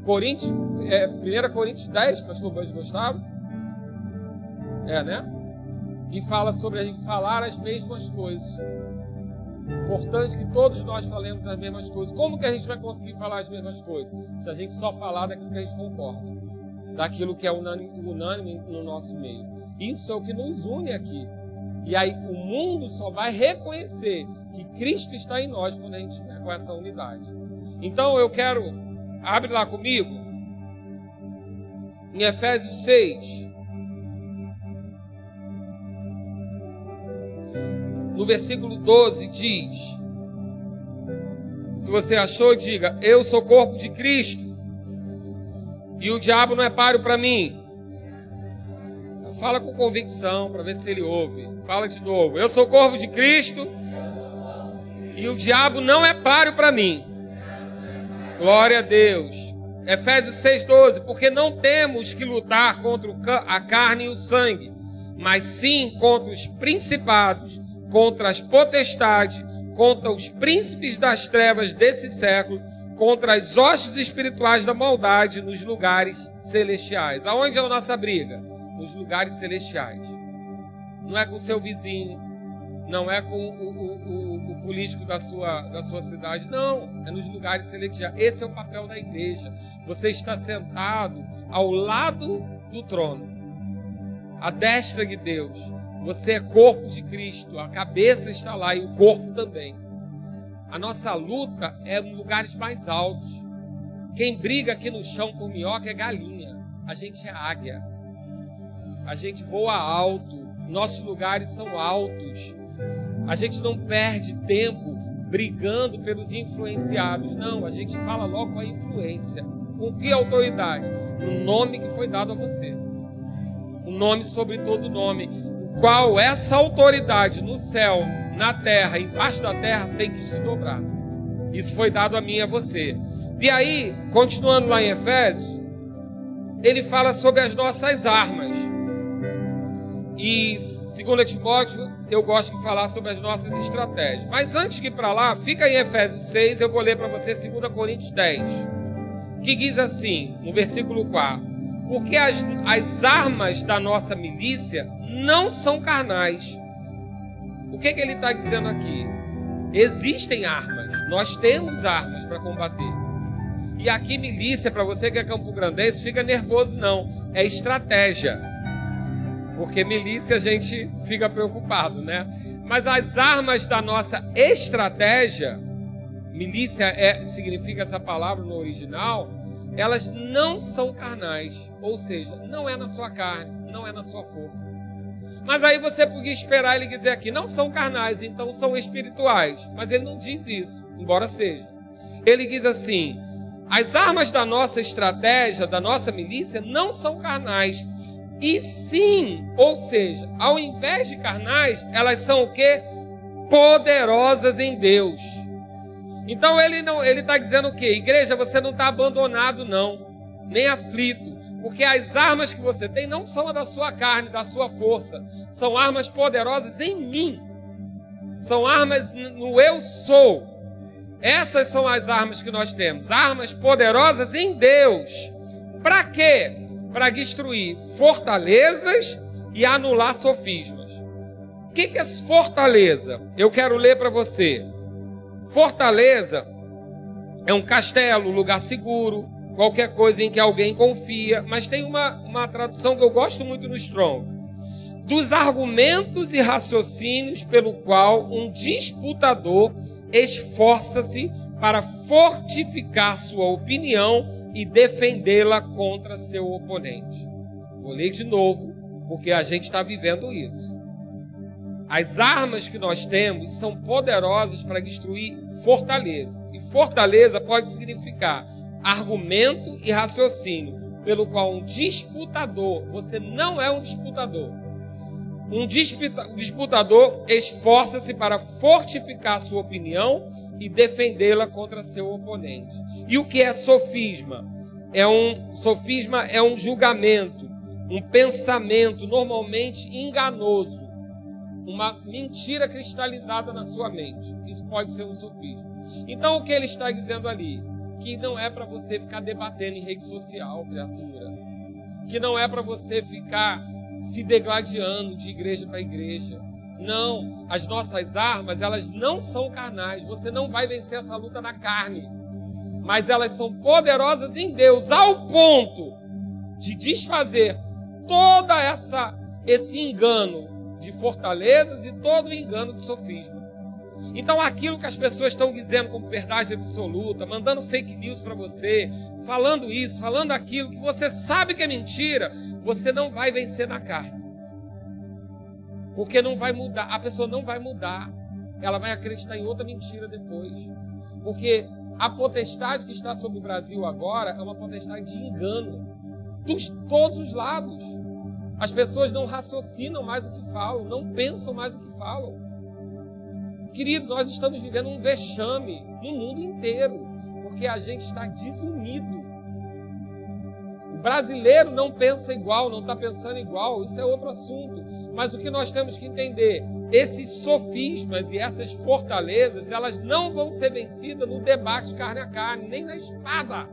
Coríntios, é, 1 Coríntios 10, pastor Gustavo. É, né? E fala sobre a gente falar as mesmas coisas. Importante que todos nós falemos as mesmas coisas. Como que a gente vai conseguir falar as mesmas coisas? Se a gente só falar daquilo que a gente concorda. Daquilo que é unânime, unânime no nosso meio. Isso é o que nos une aqui. E aí o mundo só vai reconhecer que Cristo está em nós quando a gente estiver com essa unidade. Então eu quero, abre lá comigo, em Efésios 6, no versículo 12 diz: Se você achou, diga: Eu sou corpo de Cristo e o diabo não é páreo para mim. Fala com convicção para ver se ele ouve. Fala de novo: Eu sou corpo de Cristo e o diabo não é páreo para mim. Glória a Deus. Efésios 6,12. Porque não temos que lutar contra a carne e o sangue, mas sim contra os principados, contra as potestades, contra os príncipes das trevas desse século, contra as hostes espirituais da maldade nos lugares celestiais. Aonde é a nossa briga? nos lugares celestiais. Não é com seu vizinho, não é com o, o, o, político da sua, da sua cidade, não, é nos lugares celestiais. Esse é o papel da igreja. Você está sentado ao lado do trono, à destra de Deus. Você é corpo de Cristo, a cabeça está lá e o corpo também. A nossa luta é em lugares mais altos. Quem briga aqui no chão com minhoca é galinha. A gente é águia. A gente voa alto. Nossos lugares são altos. A gente não perde tempo brigando pelos influenciados. Não, a gente fala logo com a influência. Com que autoridade? No nome que foi dado a você. O nome sobre todo nome. O qual essa autoridade no céu, na terra, embaixo da terra, tem que se dobrar. Isso foi dado a mim e a você. E aí, continuando lá em Efésios, ele fala sobre as nossas armas. E segundo Timóteo, eu gosto de falar sobre as nossas estratégias. Mas antes de ir para lá, fica em Efésios 6, eu vou ler para você 2 Coríntios 10, que diz assim, no versículo 4: Porque as, as armas da nossa milícia não são carnais. O que, que ele está dizendo aqui? Existem armas, nós temos armas para combater. E aqui, milícia, para você que é Campo Grandense, fica nervoso, não. É estratégia. Porque milícia a gente fica preocupado, né? Mas as armas da nossa estratégia, milícia é, significa essa palavra no original, elas não são carnais, ou seja, não é na sua carne, não é na sua força. Mas aí você podia esperar ele dizer aqui, não são carnais, então são espirituais. Mas ele não diz isso, embora seja. Ele diz assim: as armas da nossa estratégia, da nossa milícia, não são carnais, e sim, ou seja, ao invés de carnais, elas são o que? Poderosas em Deus. Então ele não, ele está dizendo o quê? Igreja, você não está abandonado, não, nem aflito, porque as armas que você tem não são a da sua carne, da sua força, são armas poderosas em mim, são armas no eu sou. Essas são as armas que nós temos, armas poderosas em Deus. Para quê? Para destruir fortalezas e anular sofismas. O que, é fortaleza? Eu quero ler para você. Fortaleza é um castelo, lugar seguro, qualquer coisa em que alguém confia, mas tem uma, uma tradução que eu gosto muito no Strong. Dos argumentos e raciocínios pelo qual um disputador esforça-se para fortificar sua opinião e defendê-la contra seu oponente. Vou ler de novo, porque a gente está vivendo isso. As armas que nós temos são poderosas para destruir fortaleza. E fortaleza pode significar argumento e raciocínio, pelo qual um disputador, você não é um disputador. Um disputador esforça-se para fortificar sua opinião e defendê-la contra seu oponente. E o que é sofisma? É um sofisma é um julgamento, um pensamento normalmente enganoso, uma mentira cristalizada na sua mente. Isso pode ser um sofisma. Então o que ele está dizendo ali? Que não é para você ficar debatendo em rede social, criatura. Que não é para você ficar se degladiando de igreja para igreja não, as nossas armas, elas não são carnais. Você não vai vencer essa luta na carne. Mas elas são poderosas em Deus ao ponto de desfazer toda essa esse engano de fortalezas e todo o engano de sofisma. Então, aquilo que as pessoas estão dizendo como verdade absoluta, mandando fake news para você, falando isso, falando aquilo que você sabe que é mentira, você não vai vencer na carne. Porque não vai mudar, a pessoa não vai mudar. Ela vai acreditar em outra mentira depois. Porque a potestade que está sobre o Brasil agora é uma potestade de engano. Dos todos os lados. As pessoas não raciocinam mais o que falam, não pensam mais o que falam. Querido, nós estamos vivendo um vexame no mundo inteiro, porque a gente está desunido. O brasileiro não pensa igual, não está pensando igual, isso é outro assunto. Mas o que nós temos que entender, esses sofismas e essas fortalezas, elas não vão ser vencidas no debate carne a carne, nem na espada.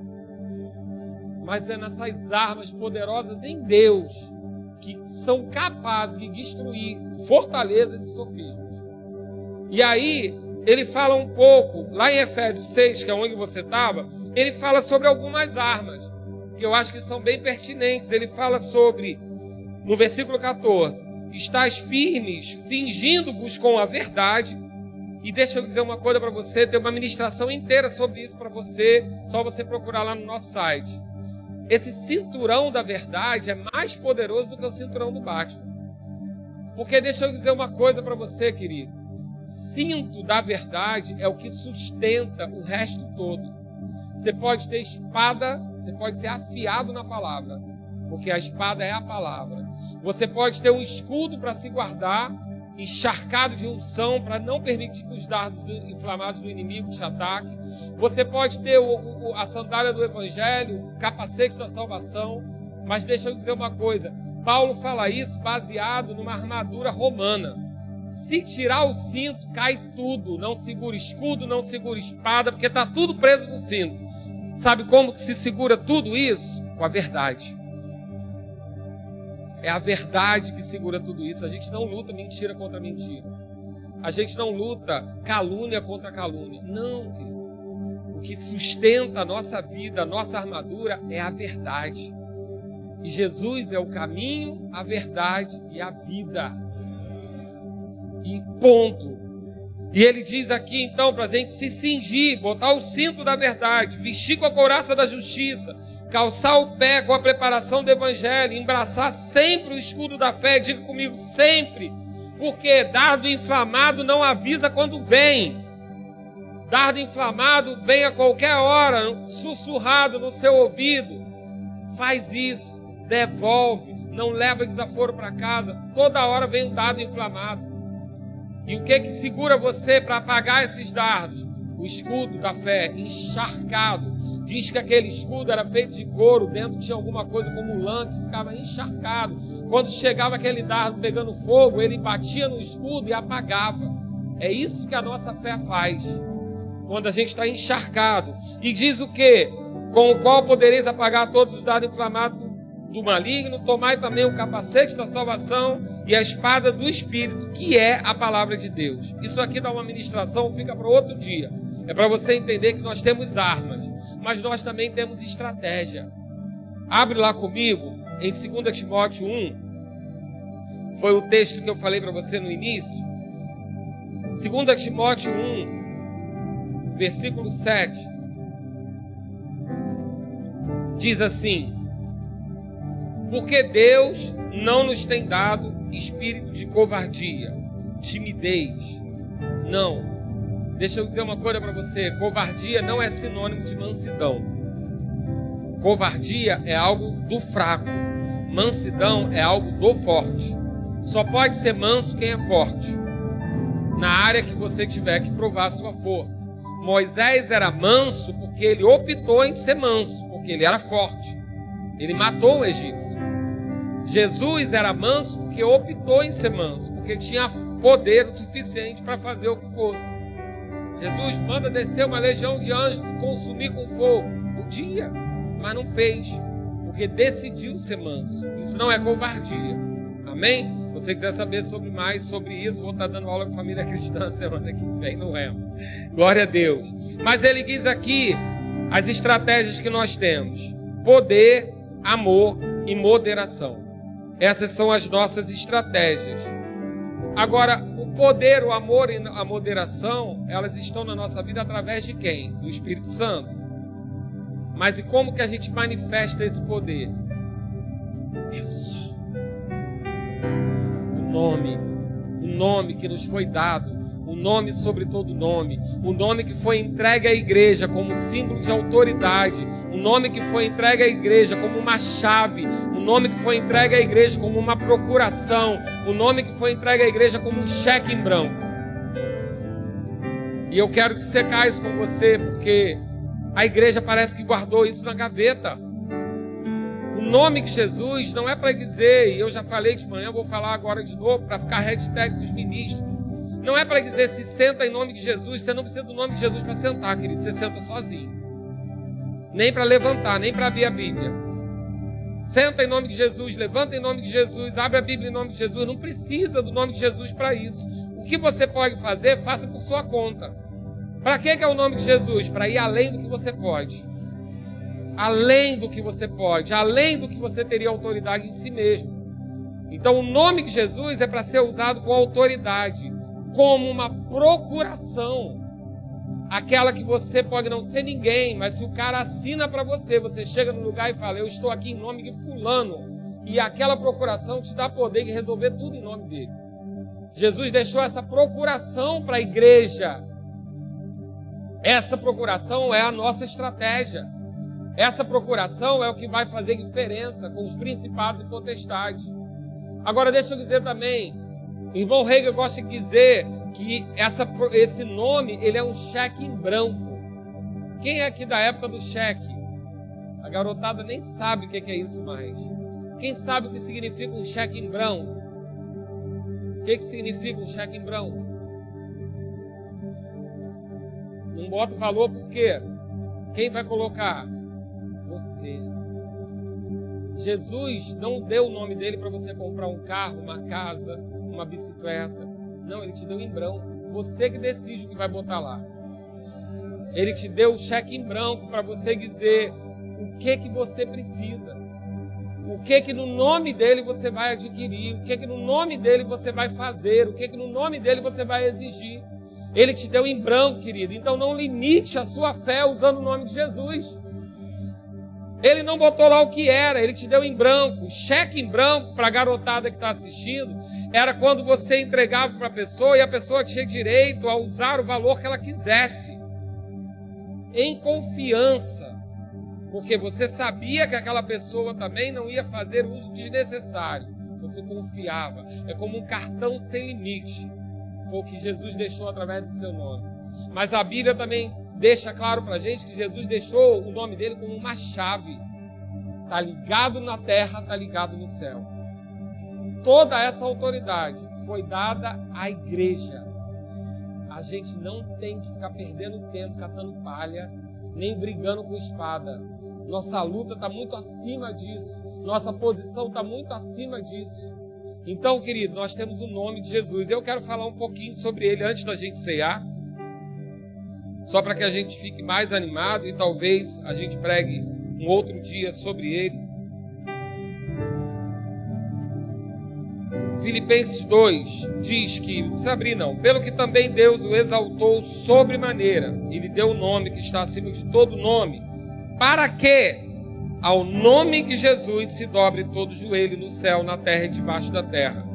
Mas é nessas armas poderosas em Deus que são capazes de destruir fortalezas e sofismas. E aí, ele fala um pouco, lá em Efésios 6, que é onde você estava, ele fala sobre algumas armas, que eu acho que são bem pertinentes. Ele fala sobre, no versículo 14, estás firmes, cingindo-vos com a verdade. E deixa eu dizer uma coisa para você, tem uma ministração inteira sobre isso para você, só você procurar lá no nosso site. Esse cinturão da verdade é mais poderoso do que o cinturão do Batman. Porque deixa eu dizer uma coisa para você, querido. Cinto da verdade é o que sustenta o resto todo. Você pode ter espada, você pode ser afiado na palavra, porque a espada é a palavra. Você pode ter um escudo para se guardar, encharcado de unção para não permitir que os dardos inflamados do inimigo te ataquem. Você pode ter o, o, a sandália do evangelho, o capacete da salvação. Mas deixa eu dizer uma coisa: Paulo fala isso baseado numa armadura romana. Se tirar o cinto, cai tudo. Não segura escudo, não segura espada, porque está tudo preso no cinto. Sabe como que se segura tudo isso? Com a verdade. É a verdade que segura tudo isso. A gente não luta mentira contra mentira. A gente não luta calúnia contra calúnia. Não, querido. O que sustenta a nossa vida, a nossa armadura é a verdade. E Jesus é o caminho, a verdade e a vida. E ponto. E ele diz aqui então para a gente se cingir, botar o cinto da verdade, vestir com a couraça da justiça, calçar o pé com a preparação do evangelho, embraçar sempre o escudo da fé, diga comigo, sempre, porque dardo inflamado não avisa quando vem. Dardo inflamado vem a qualquer hora, sussurrado no seu ouvido. Faz isso, devolve, não leva desaforo para casa. Toda hora vem um dardo inflamado. E o que que segura você para apagar esses dardos? O escudo da fé, encharcado Diz que aquele escudo era feito de couro, dentro tinha alguma coisa como lã que ficava encharcado. Quando chegava aquele dardo pegando fogo, ele batia no escudo e apagava. É isso que a nossa fé faz. Quando a gente está encharcado. E diz o que? Com o qual podereis apagar todos os dardos inflamados do maligno, tomai também o capacete da salvação e a espada do Espírito, que é a palavra de Deus. Isso aqui dá uma ministração, fica para outro dia. É para você entender que nós temos armas, mas nós também temos estratégia. Abre lá comigo em 2 Timóteo 1. Foi o texto que eu falei para você no início. 2 Timóteo 1, versículo 7. Diz assim: Porque Deus não nos tem dado espírito de covardia, timidez. Não Deixa eu dizer uma coisa para você: covardia não é sinônimo de mansidão. Covardia é algo do fraco, mansidão é algo do forte. Só pode ser manso quem é forte, na área que você tiver que provar sua força. Moisés era manso porque ele optou em ser manso, porque ele era forte. Ele matou o egípcio. Jesus era manso porque optou em ser manso, porque tinha poder o suficiente para fazer o que fosse. Jesus manda descer uma legião de anjos consumir com fogo. O dia, mas não fez, porque decidiu ser manso. Isso não é covardia. Amém? Se você quiser saber sobre mais sobre isso, vou estar dando aula com a família cristã semana que vem no Remo. Glória a Deus. Mas ele diz aqui as estratégias que nós temos: poder, amor e moderação. Essas são as nossas estratégias. Agora, poder, o amor e a moderação, elas estão na nossa vida através de quem? Do Espírito Santo. Mas e como que a gente manifesta esse poder? Eu sou. O nome, o nome que nos foi dado, o nome sobre todo nome, o nome que foi entregue à igreja como símbolo de autoridade, o nome que foi entregue à igreja como uma chave, o nome que foi entregue à igreja como uma procuração, o nome que foi entregue à igreja como um cheque em branco. E eu quero dissecar isso com você, porque a igreja parece que guardou isso na gaveta. O nome de Jesus não é para dizer, e eu já falei de manhã, vou falar agora de novo, para ficar hashtag dos ministros. Não é para dizer se senta em nome de Jesus, você não precisa do nome de Jesus para sentar, querido, você senta sozinho nem para levantar, nem para abrir a Bíblia. Senta em nome de Jesus, levanta em nome de Jesus, abre a Bíblia em nome de Jesus. Não precisa do nome de Jesus para isso. O que você pode fazer, faça por sua conta. Para que é o nome de Jesus? Para ir além do que você pode. Além do que você pode, além do que você teria autoridade em si mesmo. Então, o nome de Jesus é para ser usado com autoridade, como uma procuração. Aquela que você pode não ser ninguém, mas se o cara assina para você, você chega no lugar e fala: Eu estou aqui em nome de Fulano. E aquela procuração te dá poder de resolver tudo em nome dele. Jesus deixou essa procuração para a igreja. Essa procuração é a nossa estratégia. Essa procuração é o que vai fazer diferença com os principados e potestades. Agora, deixa eu dizer também, irmão Hegel gosta de dizer que essa, esse nome ele é um cheque em branco. Quem é aqui da época do cheque? A garotada nem sabe o que é isso mais. Quem sabe o que significa um cheque em branco? O que, que significa um cheque em branco? Não bota valor porque quem vai colocar? Você. Jesus não deu o nome dele para você comprar um carro, uma casa, uma bicicleta. Não, ele te deu em branco. Você que decide o que vai botar lá. Ele te deu o cheque em branco para você dizer o que que você precisa. O que que no nome dele você vai adquirir, o que que no nome dele você vai fazer, o que que no nome dele você vai exigir. Ele te deu em branco, querido. Então não limite a sua fé usando o nome de Jesus. Ele não botou lá o que era, ele te deu em branco. Cheque em branco para a garotada que está assistindo era quando você entregava para a pessoa e a pessoa tinha direito a usar o valor que ela quisesse. Em confiança. Porque você sabia que aquela pessoa também não ia fazer uso desnecessário. Você confiava. É como um cartão sem limite. Foi o que Jesus deixou através do seu nome. Mas a Bíblia também deixa claro para a gente que Jesus deixou o nome dele como uma chave. Está ligado na terra, está ligado no céu. Toda essa autoridade foi dada à igreja. A gente não tem que ficar perdendo tempo catando palha, nem brigando com espada. Nossa luta está muito acima disso. Nossa posição está muito acima disso. Então, querido, nós temos o nome de Jesus. Eu quero falar um pouquinho sobre ele antes da gente ceiar só para que a gente fique mais animado e talvez a gente pregue um outro dia sobre ele. Filipenses 2 diz que, não precisa abrir não, pelo que também Deus o exaltou sobremaneira e lhe deu o nome que está acima de todo nome, para que ao nome de Jesus se dobre todo joelho no céu, na terra e debaixo da terra.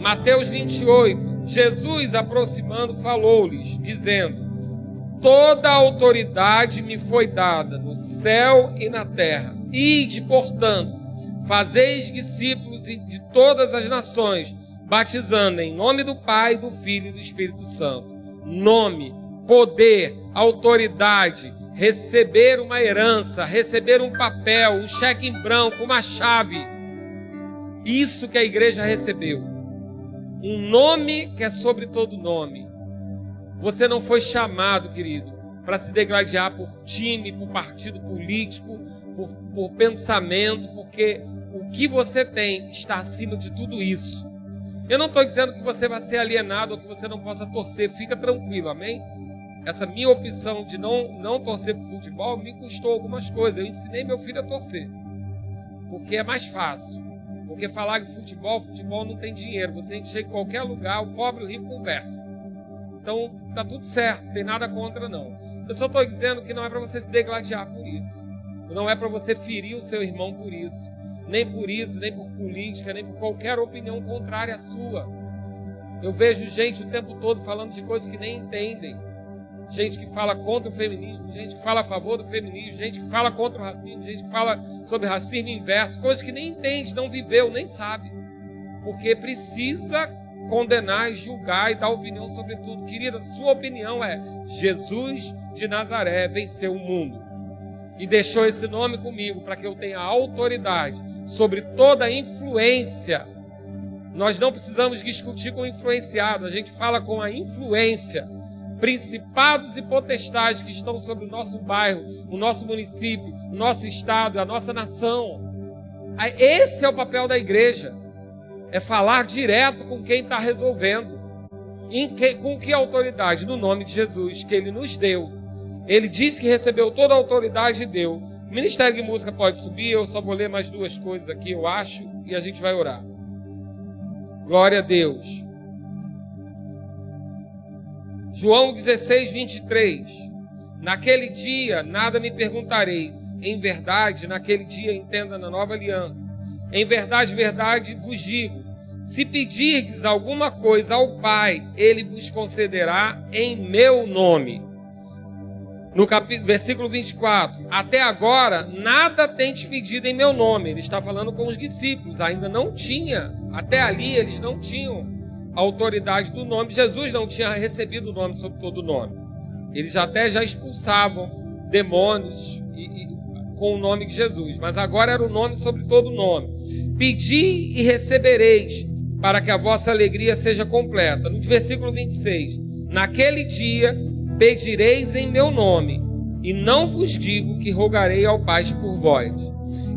Mateus 28, Jesus, aproximando, falou-lhes, dizendo: Toda a autoridade me foi dada no céu e na terra. Ide, portanto, fazeis discípulos de todas as nações, batizando em nome do Pai, do Filho e do Espírito Santo. Nome, poder, autoridade, receber uma herança, receber um papel, um cheque em branco, uma chave. Isso que a igreja recebeu um nome que é sobre todo nome. Você não foi chamado, querido, para se degladiar por time, por partido político, por, por pensamento, porque o que você tem está acima de tudo isso. Eu não estou dizendo que você vai ser alienado ou que você não possa torcer, fica tranquilo, amém? Essa minha opção de não, não torcer para futebol me custou algumas coisas. Eu ensinei meu filho a torcer, porque é mais fácil. Porque falar de futebol, futebol não tem dinheiro. Você chega em qualquer lugar, o pobre e o rico conversa. Então, tá tudo certo, tem nada contra não. Eu só estou dizendo que não é para você se degladiar por isso. Não é para você ferir o seu irmão por isso. Nem por isso, nem por política, nem por qualquer opinião contrária à sua. Eu vejo gente o tempo todo falando de coisas que nem entendem gente que fala contra o feminismo, gente que fala a favor do feminismo, gente que fala contra o racismo, gente que fala sobre racismo inverso, coisas que nem entende, não viveu, nem sabe. Porque precisa condenar, julgar e dar opinião sobre tudo. Querida, sua opinião é: Jesus de Nazaré venceu o mundo e deixou esse nome comigo para que eu tenha autoridade sobre toda a influência. Nós não precisamos discutir com o influenciado, a gente fala com a influência principados e potestades que estão sobre o nosso bairro, o nosso município, o nosso estado, a nossa nação. Esse é o papel da igreja. É falar direto com quem está resolvendo. Que, com que autoridade? No nome de Jesus, que Ele nos deu. Ele disse que recebeu toda a autoridade e deu. O Ministério de Música pode subir, eu só vou ler mais duas coisas aqui, eu acho, e a gente vai orar. Glória a Deus. João 16, 23. Naquele dia nada me perguntareis. Em verdade, naquele dia, entenda na nova aliança. Em verdade, verdade vos digo: se pedirdes alguma coisa ao Pai, ele vos concederá em meu nome. No capítulo, versículo 24: Até agora nada tendes pedido em meu nome. Ele está falando com os discípulos, ainda não tinha, até ali eles não tinham a autoridade do nome. Jesus não tinha recebido o nome sobre todo nome. Eles até já expulsavam demônios e, e, com o nome de Jesus, mas agora era o nome sobre todo nome. Pedi e recebereis, para que a vossa alegria seja completa. No versículo 26, naquele dia pedireis em meu nome, e não vos digo que rogarei ao Pai por vós.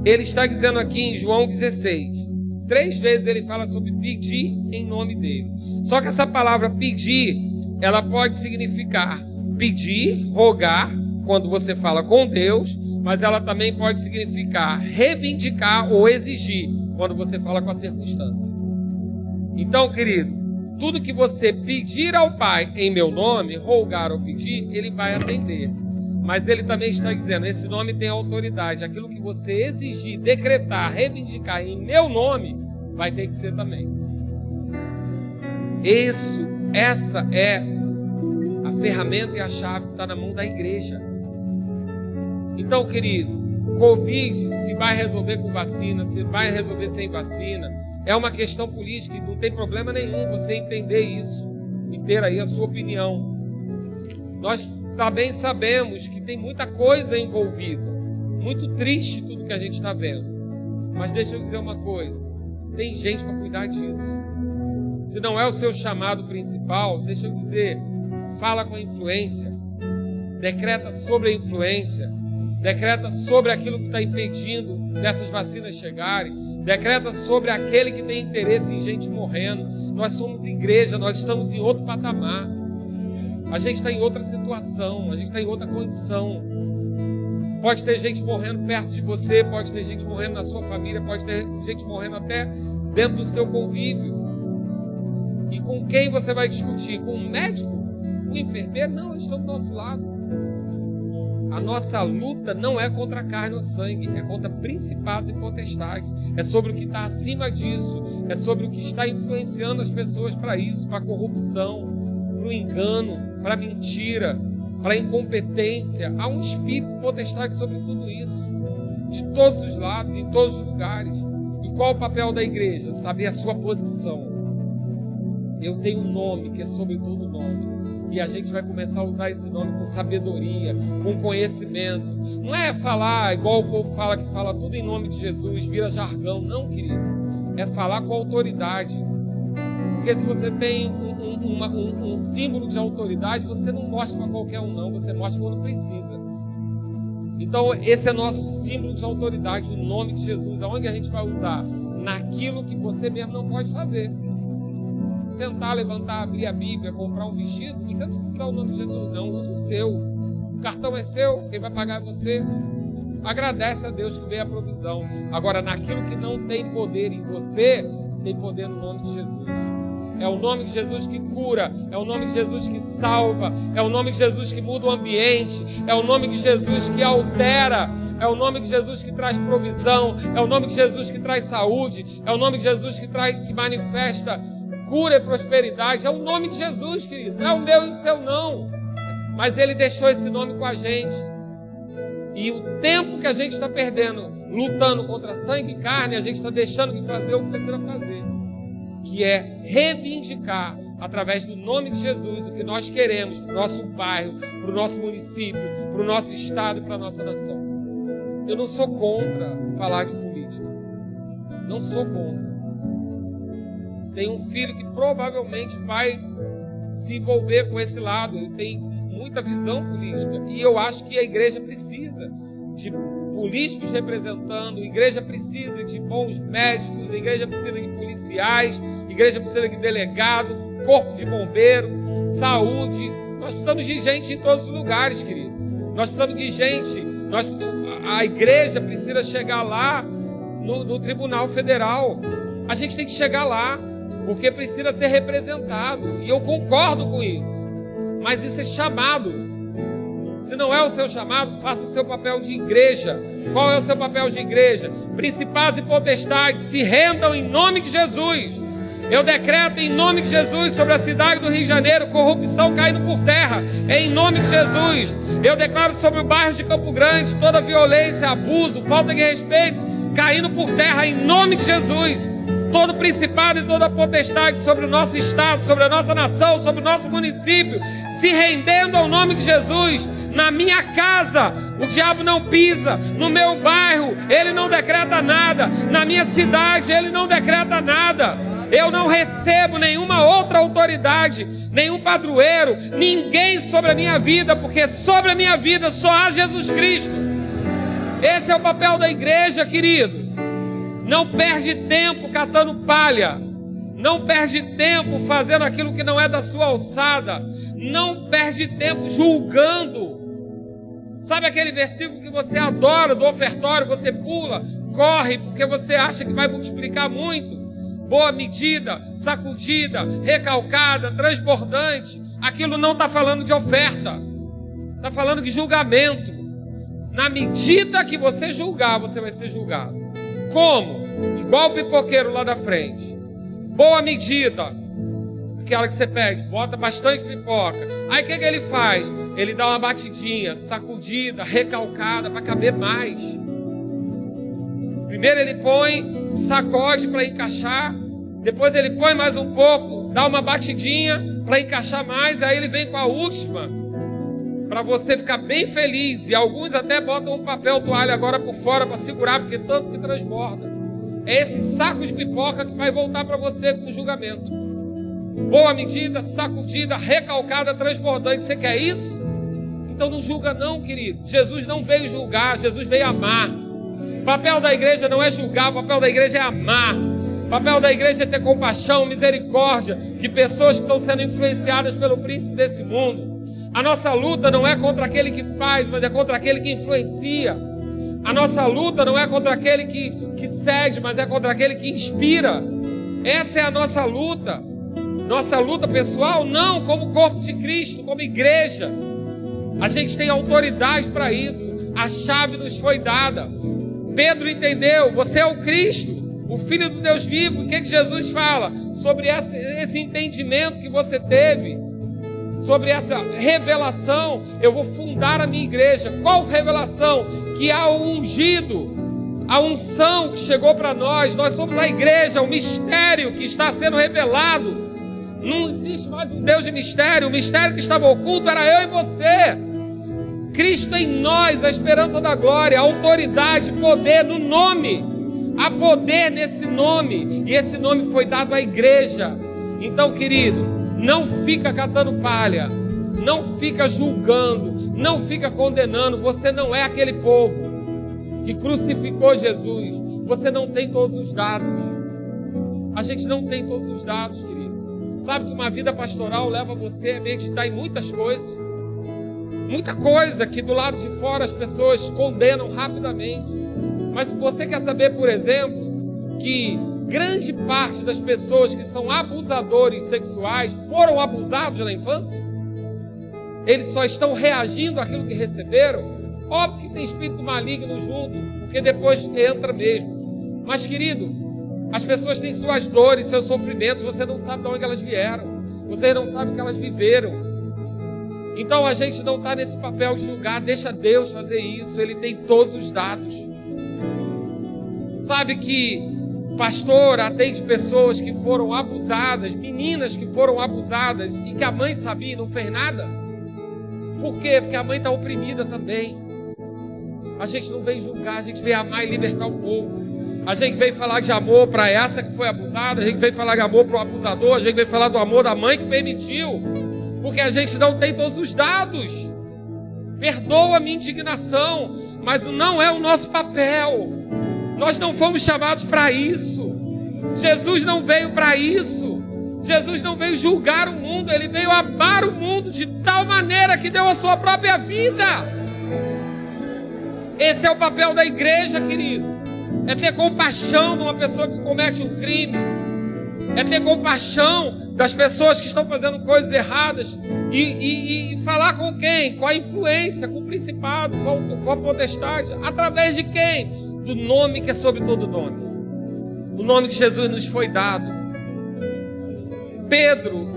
Ele está dizendo aqui em João 16, Três vezes ele fala sobre pedir em nome dele. Só que essa palavra pedir, ela pode significar pedir, rogar, quando você fala com Deus, mas ela também pode significar reivindicar ou exigir, quando você fala com a circunstância. Então, querido, tudo que você pedir ao Pai em meu nome, rogar ou pedir, ele vai atender. Mas ele também está dizendo: esse nome tem autoridade. Aquilo que você exigir, decretar, reivindicar em meu nome, vai ter que ser também. Isso, essa é a ferramenta e a chave que está na mão da igreja. Então, querido, Covid se vai resolver com vacina, se vai resolver sem vacina, é uma questão política e não tem problema nenhum você entender isso e ter aí a sua opinião. Nós também sabemos que tem muita coisa envolvida. Muito triste tudo que a gente está vendo. Mas deixa eu dizer uma coisa: tem gente para cuidar disso. Se não é o seu chamado principal, deixa eu dizer, fala com a influência, decreta sobre a influência, decreta sobre aquilo que está impedindo dessas vacinas chegarem, decreta sobre aquele que tem interesse em gente morrendo. Nós somos igreja, nós estamos em outro patamar. A gente está em outra situação, a gente está em outra condição. Pode ter gente morrendo perto de você, pode ter gente morrendo na sua família, pode ter gente morrendo até dentro do seu convívio. E com quem você vai discutir? Com o médico? Com o enfermeiro? Não, eles estão do nosso lado. A nossa luta não é contra a carne ou sangue, é contra principados e potestades. É sobre o que está acima disso, é sobre o que está influenciando as pessoas para isso, para a corrupção, para o engano, para mentira, para incompetência. Há um espírito potestade sobre tudo isso, de todos os lados, em todos os lugares. E qual o papel da igreja? Saber a sua posição. Eu tenho um nome que é sobre todo nome. E a gente vai começar a usar esse nome com sabedoria, com conhecimento. Não é falar igual o povo fala, que fala tudo em nome de Jesus, vira jargão. Não, querido. É falar com autoridade. Porque se você tem uma, um, um, símbolo de autoridade, você não mostra para qualquer um, não. Você mostra quando precisa. Então, esse é nosso símbolo de autoridade, o nome de Jesus. Aonde a gente vai usar? Naquilo que você mesmo não pode fazer. Sentar, levantar, abrir a Bíblia, comprar um vestido, você não precisa usar o nome de Jesus, não. Usa o seu. O cartão é seu, quem vai pagar é você. Agradece a Deus que veio a provisão. Agora, naquilo que não tem poder em você, tem poder no nome de Jesus. É o nome de Jesus que cura, é o nome de Jesus que salva, é o nome de Jesus que muda o ambiente, é o nome de Jesus que altera, é o nome de Jesus que traz provisão, é o nome de Jesus que traz saúde, é o nome de Jesus que traz que manifesta cura e prosperidade. É o nome de Jesus, querido. Não é o meu e o seu não. Mas ele deixou esse nome com a gente. E o tempo que a gente está perdendo lutando contra sangue e carne, a gente está deixando de fazer o que precisa fazer que é reivindicar, através do nome de Jesus, o que nós queremos para o nosso bairro, para o nosso município, para o nosso estado e para a nossa nação. Eu não sou contra falar de política. Não sou contra. Tenho um filho que provavelmente vai se envolver com esse lado, ele tem muita visão política. E eu acho que a igreja precisa de políticos representando, a igreja precisa de bons médicos, a igreja precisa de policiais, a igreja precisa de delegado, corpo de bombeiros, saúde. Nós precisamos de gente em todos os lugares, querido. Nós precisamos de gente. Nós, a igreja precisa chegar lá no, no Tribunal Federal. A gente tem que chegar lá, porque precisa ser representado. E eu concordo com isso. Mas isso é chamado. Se não é o seu chamado, faça o seu papel de igreja. Qual é o seu papel de igreja? Principados e potestades se rendam em nome de Jesus. Eu decreto em nome de Jesus sobre a cidade do Rio de Janeiro corrupção caindo por terra. Em nome de Jesus. Eu declaro sobre o bairro de Campo Grande toda violência, abuso, falta de respeito caindo por terra em nome de Jesus. Todo principado e toda potestade sobre o nosso estado, sobre a nossa nação, sobre o nosso município, se rendendo ao nome de Jesus. Na minha casa, o diabo não pisa. No meu bairro, ele não decreta nada. Na minha cidade, ele não decreta nada. Eu não recebo nenhuma outra autoridade, nenhum padroeiro, ninguém sobre a minha vida, porque sobre a minha vida só há Jesus Cristo. Esse é o papel da igreja, querido. Não perde tempo catando palha. Não perde tempo fazendo aquilo que não é da sua alçada. Não perde tempo julgando. Sabe aquele versículo que você adora do ofertório, você pula, corre, porque você acha que vai multiplicar muito? Boa medida, sacudida, recalcada, transbordante. Aquilo não está falando de oferta, está falando de julgamento. Na medida que você julgar, você vai ser julgado. Como? Igual o pipoqueiro lá da frente. Boa medida. Aquela que você pede, bota bastante pipoca. Aí o que, que ele faz? Ele dá uma batidinha, sacudida, recalcada, para caber mais. Primeiro ele põe, sacode para encaixar. Depois ele põe mais um pouco, dá uma batidinha para encaixar mais. Aí ele vem com a última para você ficar bem feliz. E alguns até botam um papel toalha agora por fora para segurar, porque tanto que transborda. É esse saco de pipoca que vai voltar para você com o julgamento. Boa medida, sacudida, recalcada, transbordante. Você quer isso? Então não julga, não, querido. Jesus não veio julgar, Jesus veio amar. O papel da igreja não é julgar, o papel da igreja é amar. O papel da igreja é ter compaixão, misericórdia de pessoas que estão sendo influenciadas pelo príncipe desse mundo. A nossa luta não é contra aquele que faz, mas é contra aquele que influencia. A nossa luta não é contra aquele que, que cede, mas é contra aquele que inspira. Essa é a nossa luta. Nossa luta pessoal, não como corpo de Cristo, como igreja. A gente tem autoridade para isso. A chave nos foi dada. Pedro entendeu: você é o Cristo, o Filho do Deus vivo. O que, que Jesus fala? Sobre esse entendimento que você teve sobre essa revelação, eu vou fundar a minha igreja. Qual revelação? Que há o ungido, a unção que chegou para nós. Nós somos a igreja, o mistério que está sendo revelado. Não existe mais um Deus de mistério. O mistério que estava oculto era eu e você. Cristo em nós, a esperança da glória, autoridade, poder no nome. Há poder nesse nome. E esse nome foi dado à igreja. Então, querido, não fica catando palha, não fica julgando, não fica condenando. Você não é aquele povo que crucificou Jesus. Você não tem todos os dados. A gente não tem todos os dados, querido. Sabe que uma vida pastoral leva você a meditar em muitas coisas. Muita coisa que do lado de fora as pessoas condenam rapidamente. Mas você quer saber, por exemplo, que grande parte das pessoas que são abusadores sexuais foram abusados na infância? Eles só estão reagindo àquilo que receberam? Óbvio que tem espírito maligno junto, porque depois entra mesmo. Mas, querido, as pessoas têm suas dores, seus sofrimentos, você não sabe de onde elas vieram, você não sabe o que elas viveram. Então a gente não está nesse papel de julgar, deixa Deus fazer isso, Ele tem todos os dados. Sabe que pastor atende pessoas que foram abusadas, meninas que foram abusadas e que a mãe sabia e não fez nada. Por quê? Porque a mãe está oprimida também. A gente não vem julgar, a gente vem amar e libertar o povo. A gente veio falar de amor para essa que foi abusada, a gente veio falar de amor para o abusador, a gente veio falar do amor da mãe que permitiu. porque a gente não tem todos os dados. Perdoa a minha indignação, mas não é o nosso papel. Nós não fomos chamados para isso. Jesus não veio para isso. Jesus não veio julgar o mundo, ele veio amar o mundo de tal maneira que deu a sua própria vida. Esse é o papel da igreja, querido. É ter compaixão de uma pessoa que comete um crime. É ter compaixão das pessoas que estão fazendo coisas erradas. E, e, e falar com quem? Com a influência, com o principado, com, com a potestade. Através de quem? Do nome que é sobre todo nome. O nome que Jesus nos foi dado. Pedro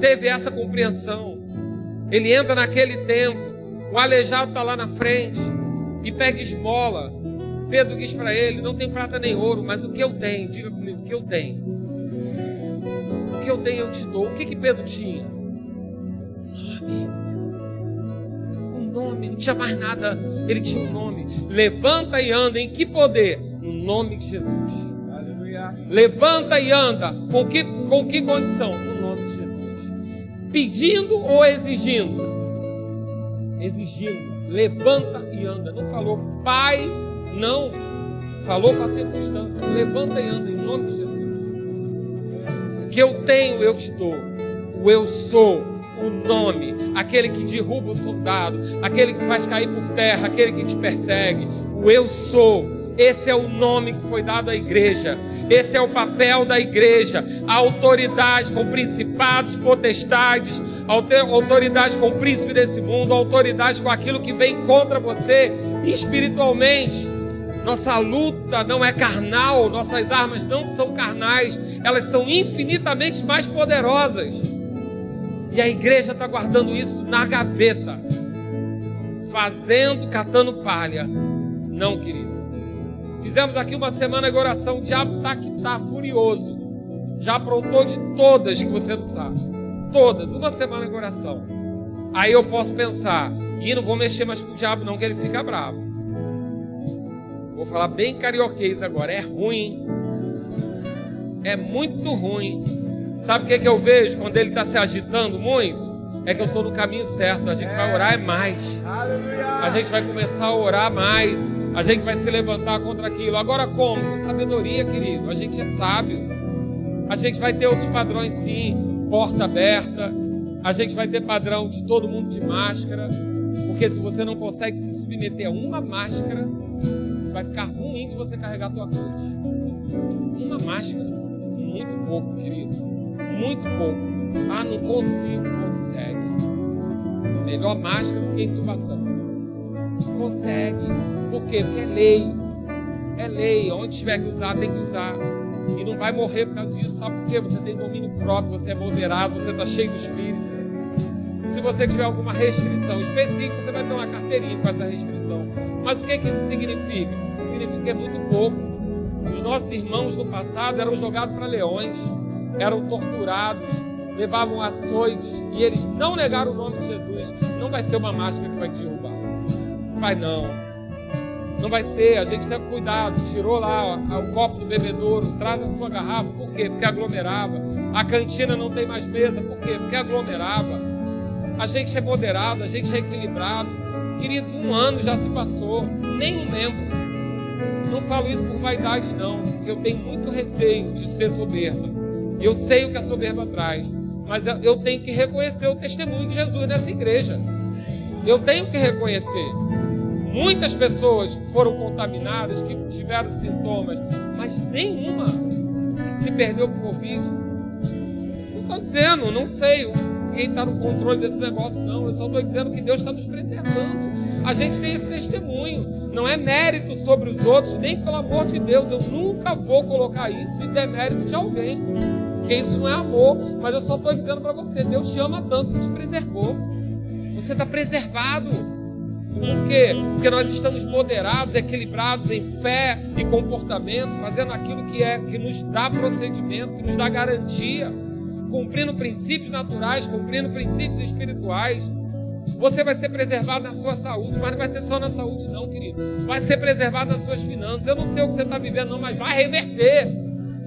teve essa compreensão. Ele entra naquele tempo, o aleijado está lá na frente e pega esmola. Pedro diz para ele: Não tem prata nem ouro, mas o que eu tenho, diga comigo, o que eu tenho. O que eu tenho eu te dou. O que, que Pedro tinha? Nome. Um nome, não tinha mais nada, ele tinha um nome. Levanta e anda, em que poder? No nome de Jesus. Aleluia. Levanta e anda, com que, com que condição? No nome de Jesus. Pedindo ou exigindo? Exigindo levanta e anda. Não falou, pai, não. Falou com a circunstância, levanta e anda em nome de Jesus. Que eu tenho, eu te dou. O eu sou, o nome, aquele que derruba o soldado, aquele que faz cair por terra, aquele que te persegue. O eu sou. Esse é o nome que foi dado à igreja. Esse é o papel da igreja. A autoridade com principados, potestades, autoridade com o príncipe desse mundo, autoridade com aquilo que vem contra você espiritualmente. Nossa luta não é carnal, nossas armas não são carnais, elas são infinitamente mais poderosas. E a igreja está guardando isso na gaveta, fazendo, catando palha. Não, querido. Fizemos aqui uma semana de oração, o diabo está que está furioso. Já aprontou de todas que você não sabe todas, uma semana de oração. Aí eu posso pensar, e não vou mexer mais com o diabo, não, que ele fica bravo. Vou falar bem carioquês agora, é ruim. É muito ruim. Sabe o que, que eu vejo quando ele está se agitando muito? É que eu estou no caminho certo. A gente é. vai orar mais. Aleluia. A gente vai começar a orar mais. A gente vai se levantar contra aquilo. Agora como? Com sabedoria, querido. A gente é sábio. A gente vai ter outros padrões sim porta aberta. A gente vai ter padrão de todo mundo de máscara. Porque se você não consegue se submeter a uma máscara, vai ficar ruim de você carregar a tua cruz. Uma máscara. Muito pouco, querido. Muito pouco. Ah, não consigo. Consegue. Melhor máscara do que intubação. Consegue. Por quê? Porque é lei. É lei. Onde tiver que usar, tem que usar. E não vai morrer por causa disso. Sabe por quê? Você tem domínio próprio, você é moderado, você está cheio do Espírito. Se você tiver alguma restrição específica, você vai ter uma carteirinha com essa restrição. Mas o que, que isso significa? Significa que é muito pouco. Os nossos irmãos no passado eram jogados para leões, eram torturados, levavam açoites e eles não negaram o nome de Jesus. Não vai ser uma máscara que vai te derrubar. Vai não. Não vai ser, a gente tem cuidado, tirou lá ó, o copo do bebedouro, traz a sua garrafa, por quê? Porque aglomerava. A cantina não tem mais mesa, por quê? Porque aglomerava. A gente é moderado, a gente é equilibrado. Querido, um ano já se passou, nem um membro. Não falo isso por vaidade, não, porque eu tenho muito receio de ser soberba. E eu sei o que a soberba traz, mas eu tenho que reconhecer o testemunho de Jesus nessa igreja. Eu tenho que reconhecer. Muitas pessoas foram contaminadas, que tiveram sintomas, mas nenhuma se perdeu por Covid. Não estou dizendo, não sei quem está no controle desse negócio, não. Eu só estou dizendo que Deus está nos preservando. A gente tem esse testemunho. Não é mérito sobre os outros, nem pelo amor de Deus. Eu nunca vou colocar isso em demérito de alguém. Porque isso não é amor. Mas eu só estou dizendo para você: Deus te ama tanto que te preservou. Você está preservado. Por quê? Porque nós estamos moderados, equilibrados em fé e comportamento, fazendo aquilo que é que nos dá procedimento, que nos dá garantia, cumprindo princípios naturais, cumprindo princípios espirituais. Você vai ser preservado na sua saúde, mas não vai ser só na saúde, não, querido. Vai ser preservado nas suas finanças. Eu não sei o que você está vivendo, não, mas vai reverter.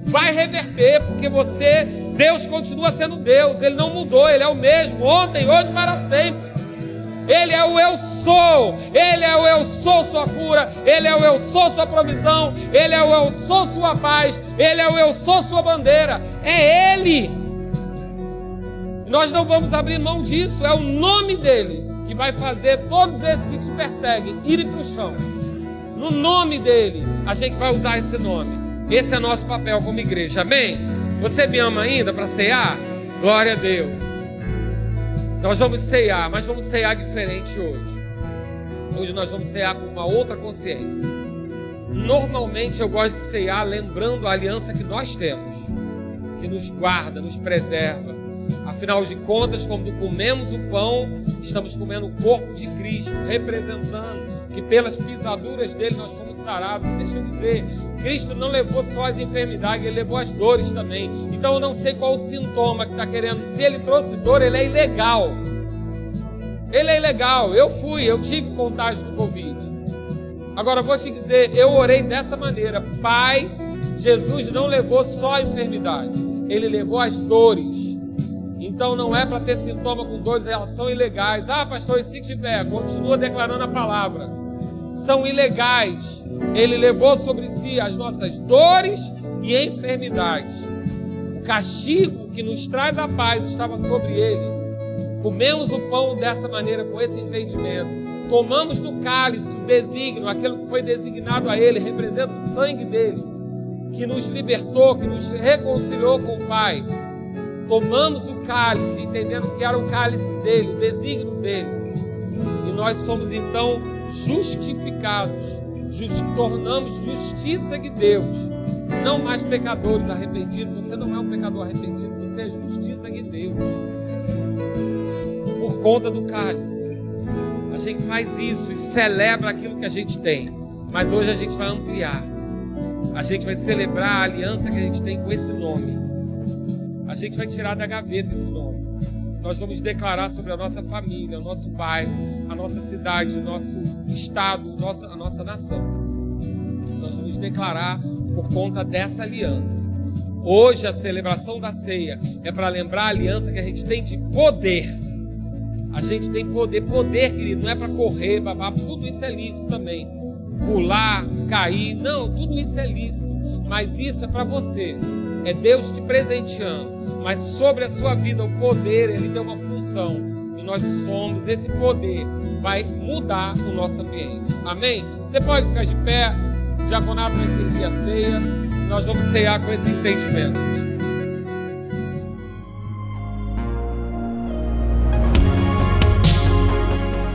Vai reverter, porque você Deus continua sendo Deus, Ele não mudou, Ele é o mesmo, ontem, hoje, para sempre. Ele é o eu sou, Ele é o eu sou sua cura, Ele é o eu sou sua provisão, Ele é o eu sou sua paz, Ele é o eu sou sua bandeira. É Ele. Nós não vamos abrir mão disso, é o nome dele que vai fazer todos esses que te perseguem irem para o chão. No nome dele, a gente vai usar esse nome. Esse é nosso papel como igreja, amém? Você me ama ainda para cear? Glória a Deus. Nós vamos cear, mas vamos cear diferente hoje. Hoje nós vamos cear com uma outra consciência. Normalmente eu gosto de cear lembrando a aliança que nós temos, que nos guarda, nos preserva. Afinal de contas, quando comemos o pão, estamos comendo o corpo de Cristo, representando que pelas pisaduras dele nós fomos sarados. Deixa eu dizer, Cristo não levou só as enfermidades, ele levou as dores também. Então eu não sei qual o sintoma que está querendo. Se ele trouxe dor, ele é ilegal. Ele é ilegal. Eu fui, eu tive contágio do Covid. Agora vou te dizer, eu orei dessa maneira. Pai, Jesus não levou só a enfermidade, ele levou as dores. Então não é para ter sintoma com dores, são ilegais. Ah, pastor, e se tiver? Continua declarando a palavra. São ilegais. Ele levou sobre si as nossas dores e enfermidades. O castigo que nos traz a paz estava sobre ele. Comemos o pão dessa maneira, com esse entendimento. Tomamos do cálice o desígnio, aquilo que foi designado a ele, representa o sangue dele, que nos libertou, que nos reconciliou com o Pai. Tomamos o cálice, entendendo que era o cálice dele, o desígnio dele. E nós somos então justificados just, tornamos justiça de Deus, não mais pecadores arrependidos. Você não é um pecador arrependido, você é justiça de Deus. Por conta do cálice. A gente faz isso e celebra aquilo que a gente tem. Mas hoje a gente vai ampliar. A gente vai celebrar a aliança que a gente tem com esse nome. A gente vai tirar da gaveta esse nome. Nós vamos declarar sobre a nossa família, o nosso bairro, a nossa cidade, o nosso estado, a nossa nação. Nós vamos declarar por conta dessa aliança. Hoje a celebração da ceia é para lembrar a aliança que a gente tem de poder. A gente tem poder, poder, querido, não é para correr, babá, tudo isso é lícito também. Pular, cair, não, tudo isso é lícito. Mas isso é para você. É Deus te presenteando. Mas sobre a sua vida, o poder, ele tem uma função. E nós somos, esse poder vai mudar o nosso ambiente. Amém? Você pode ficar de pé. O diaconato vai servir a ceia. Nós vamos cear com esse entendimento.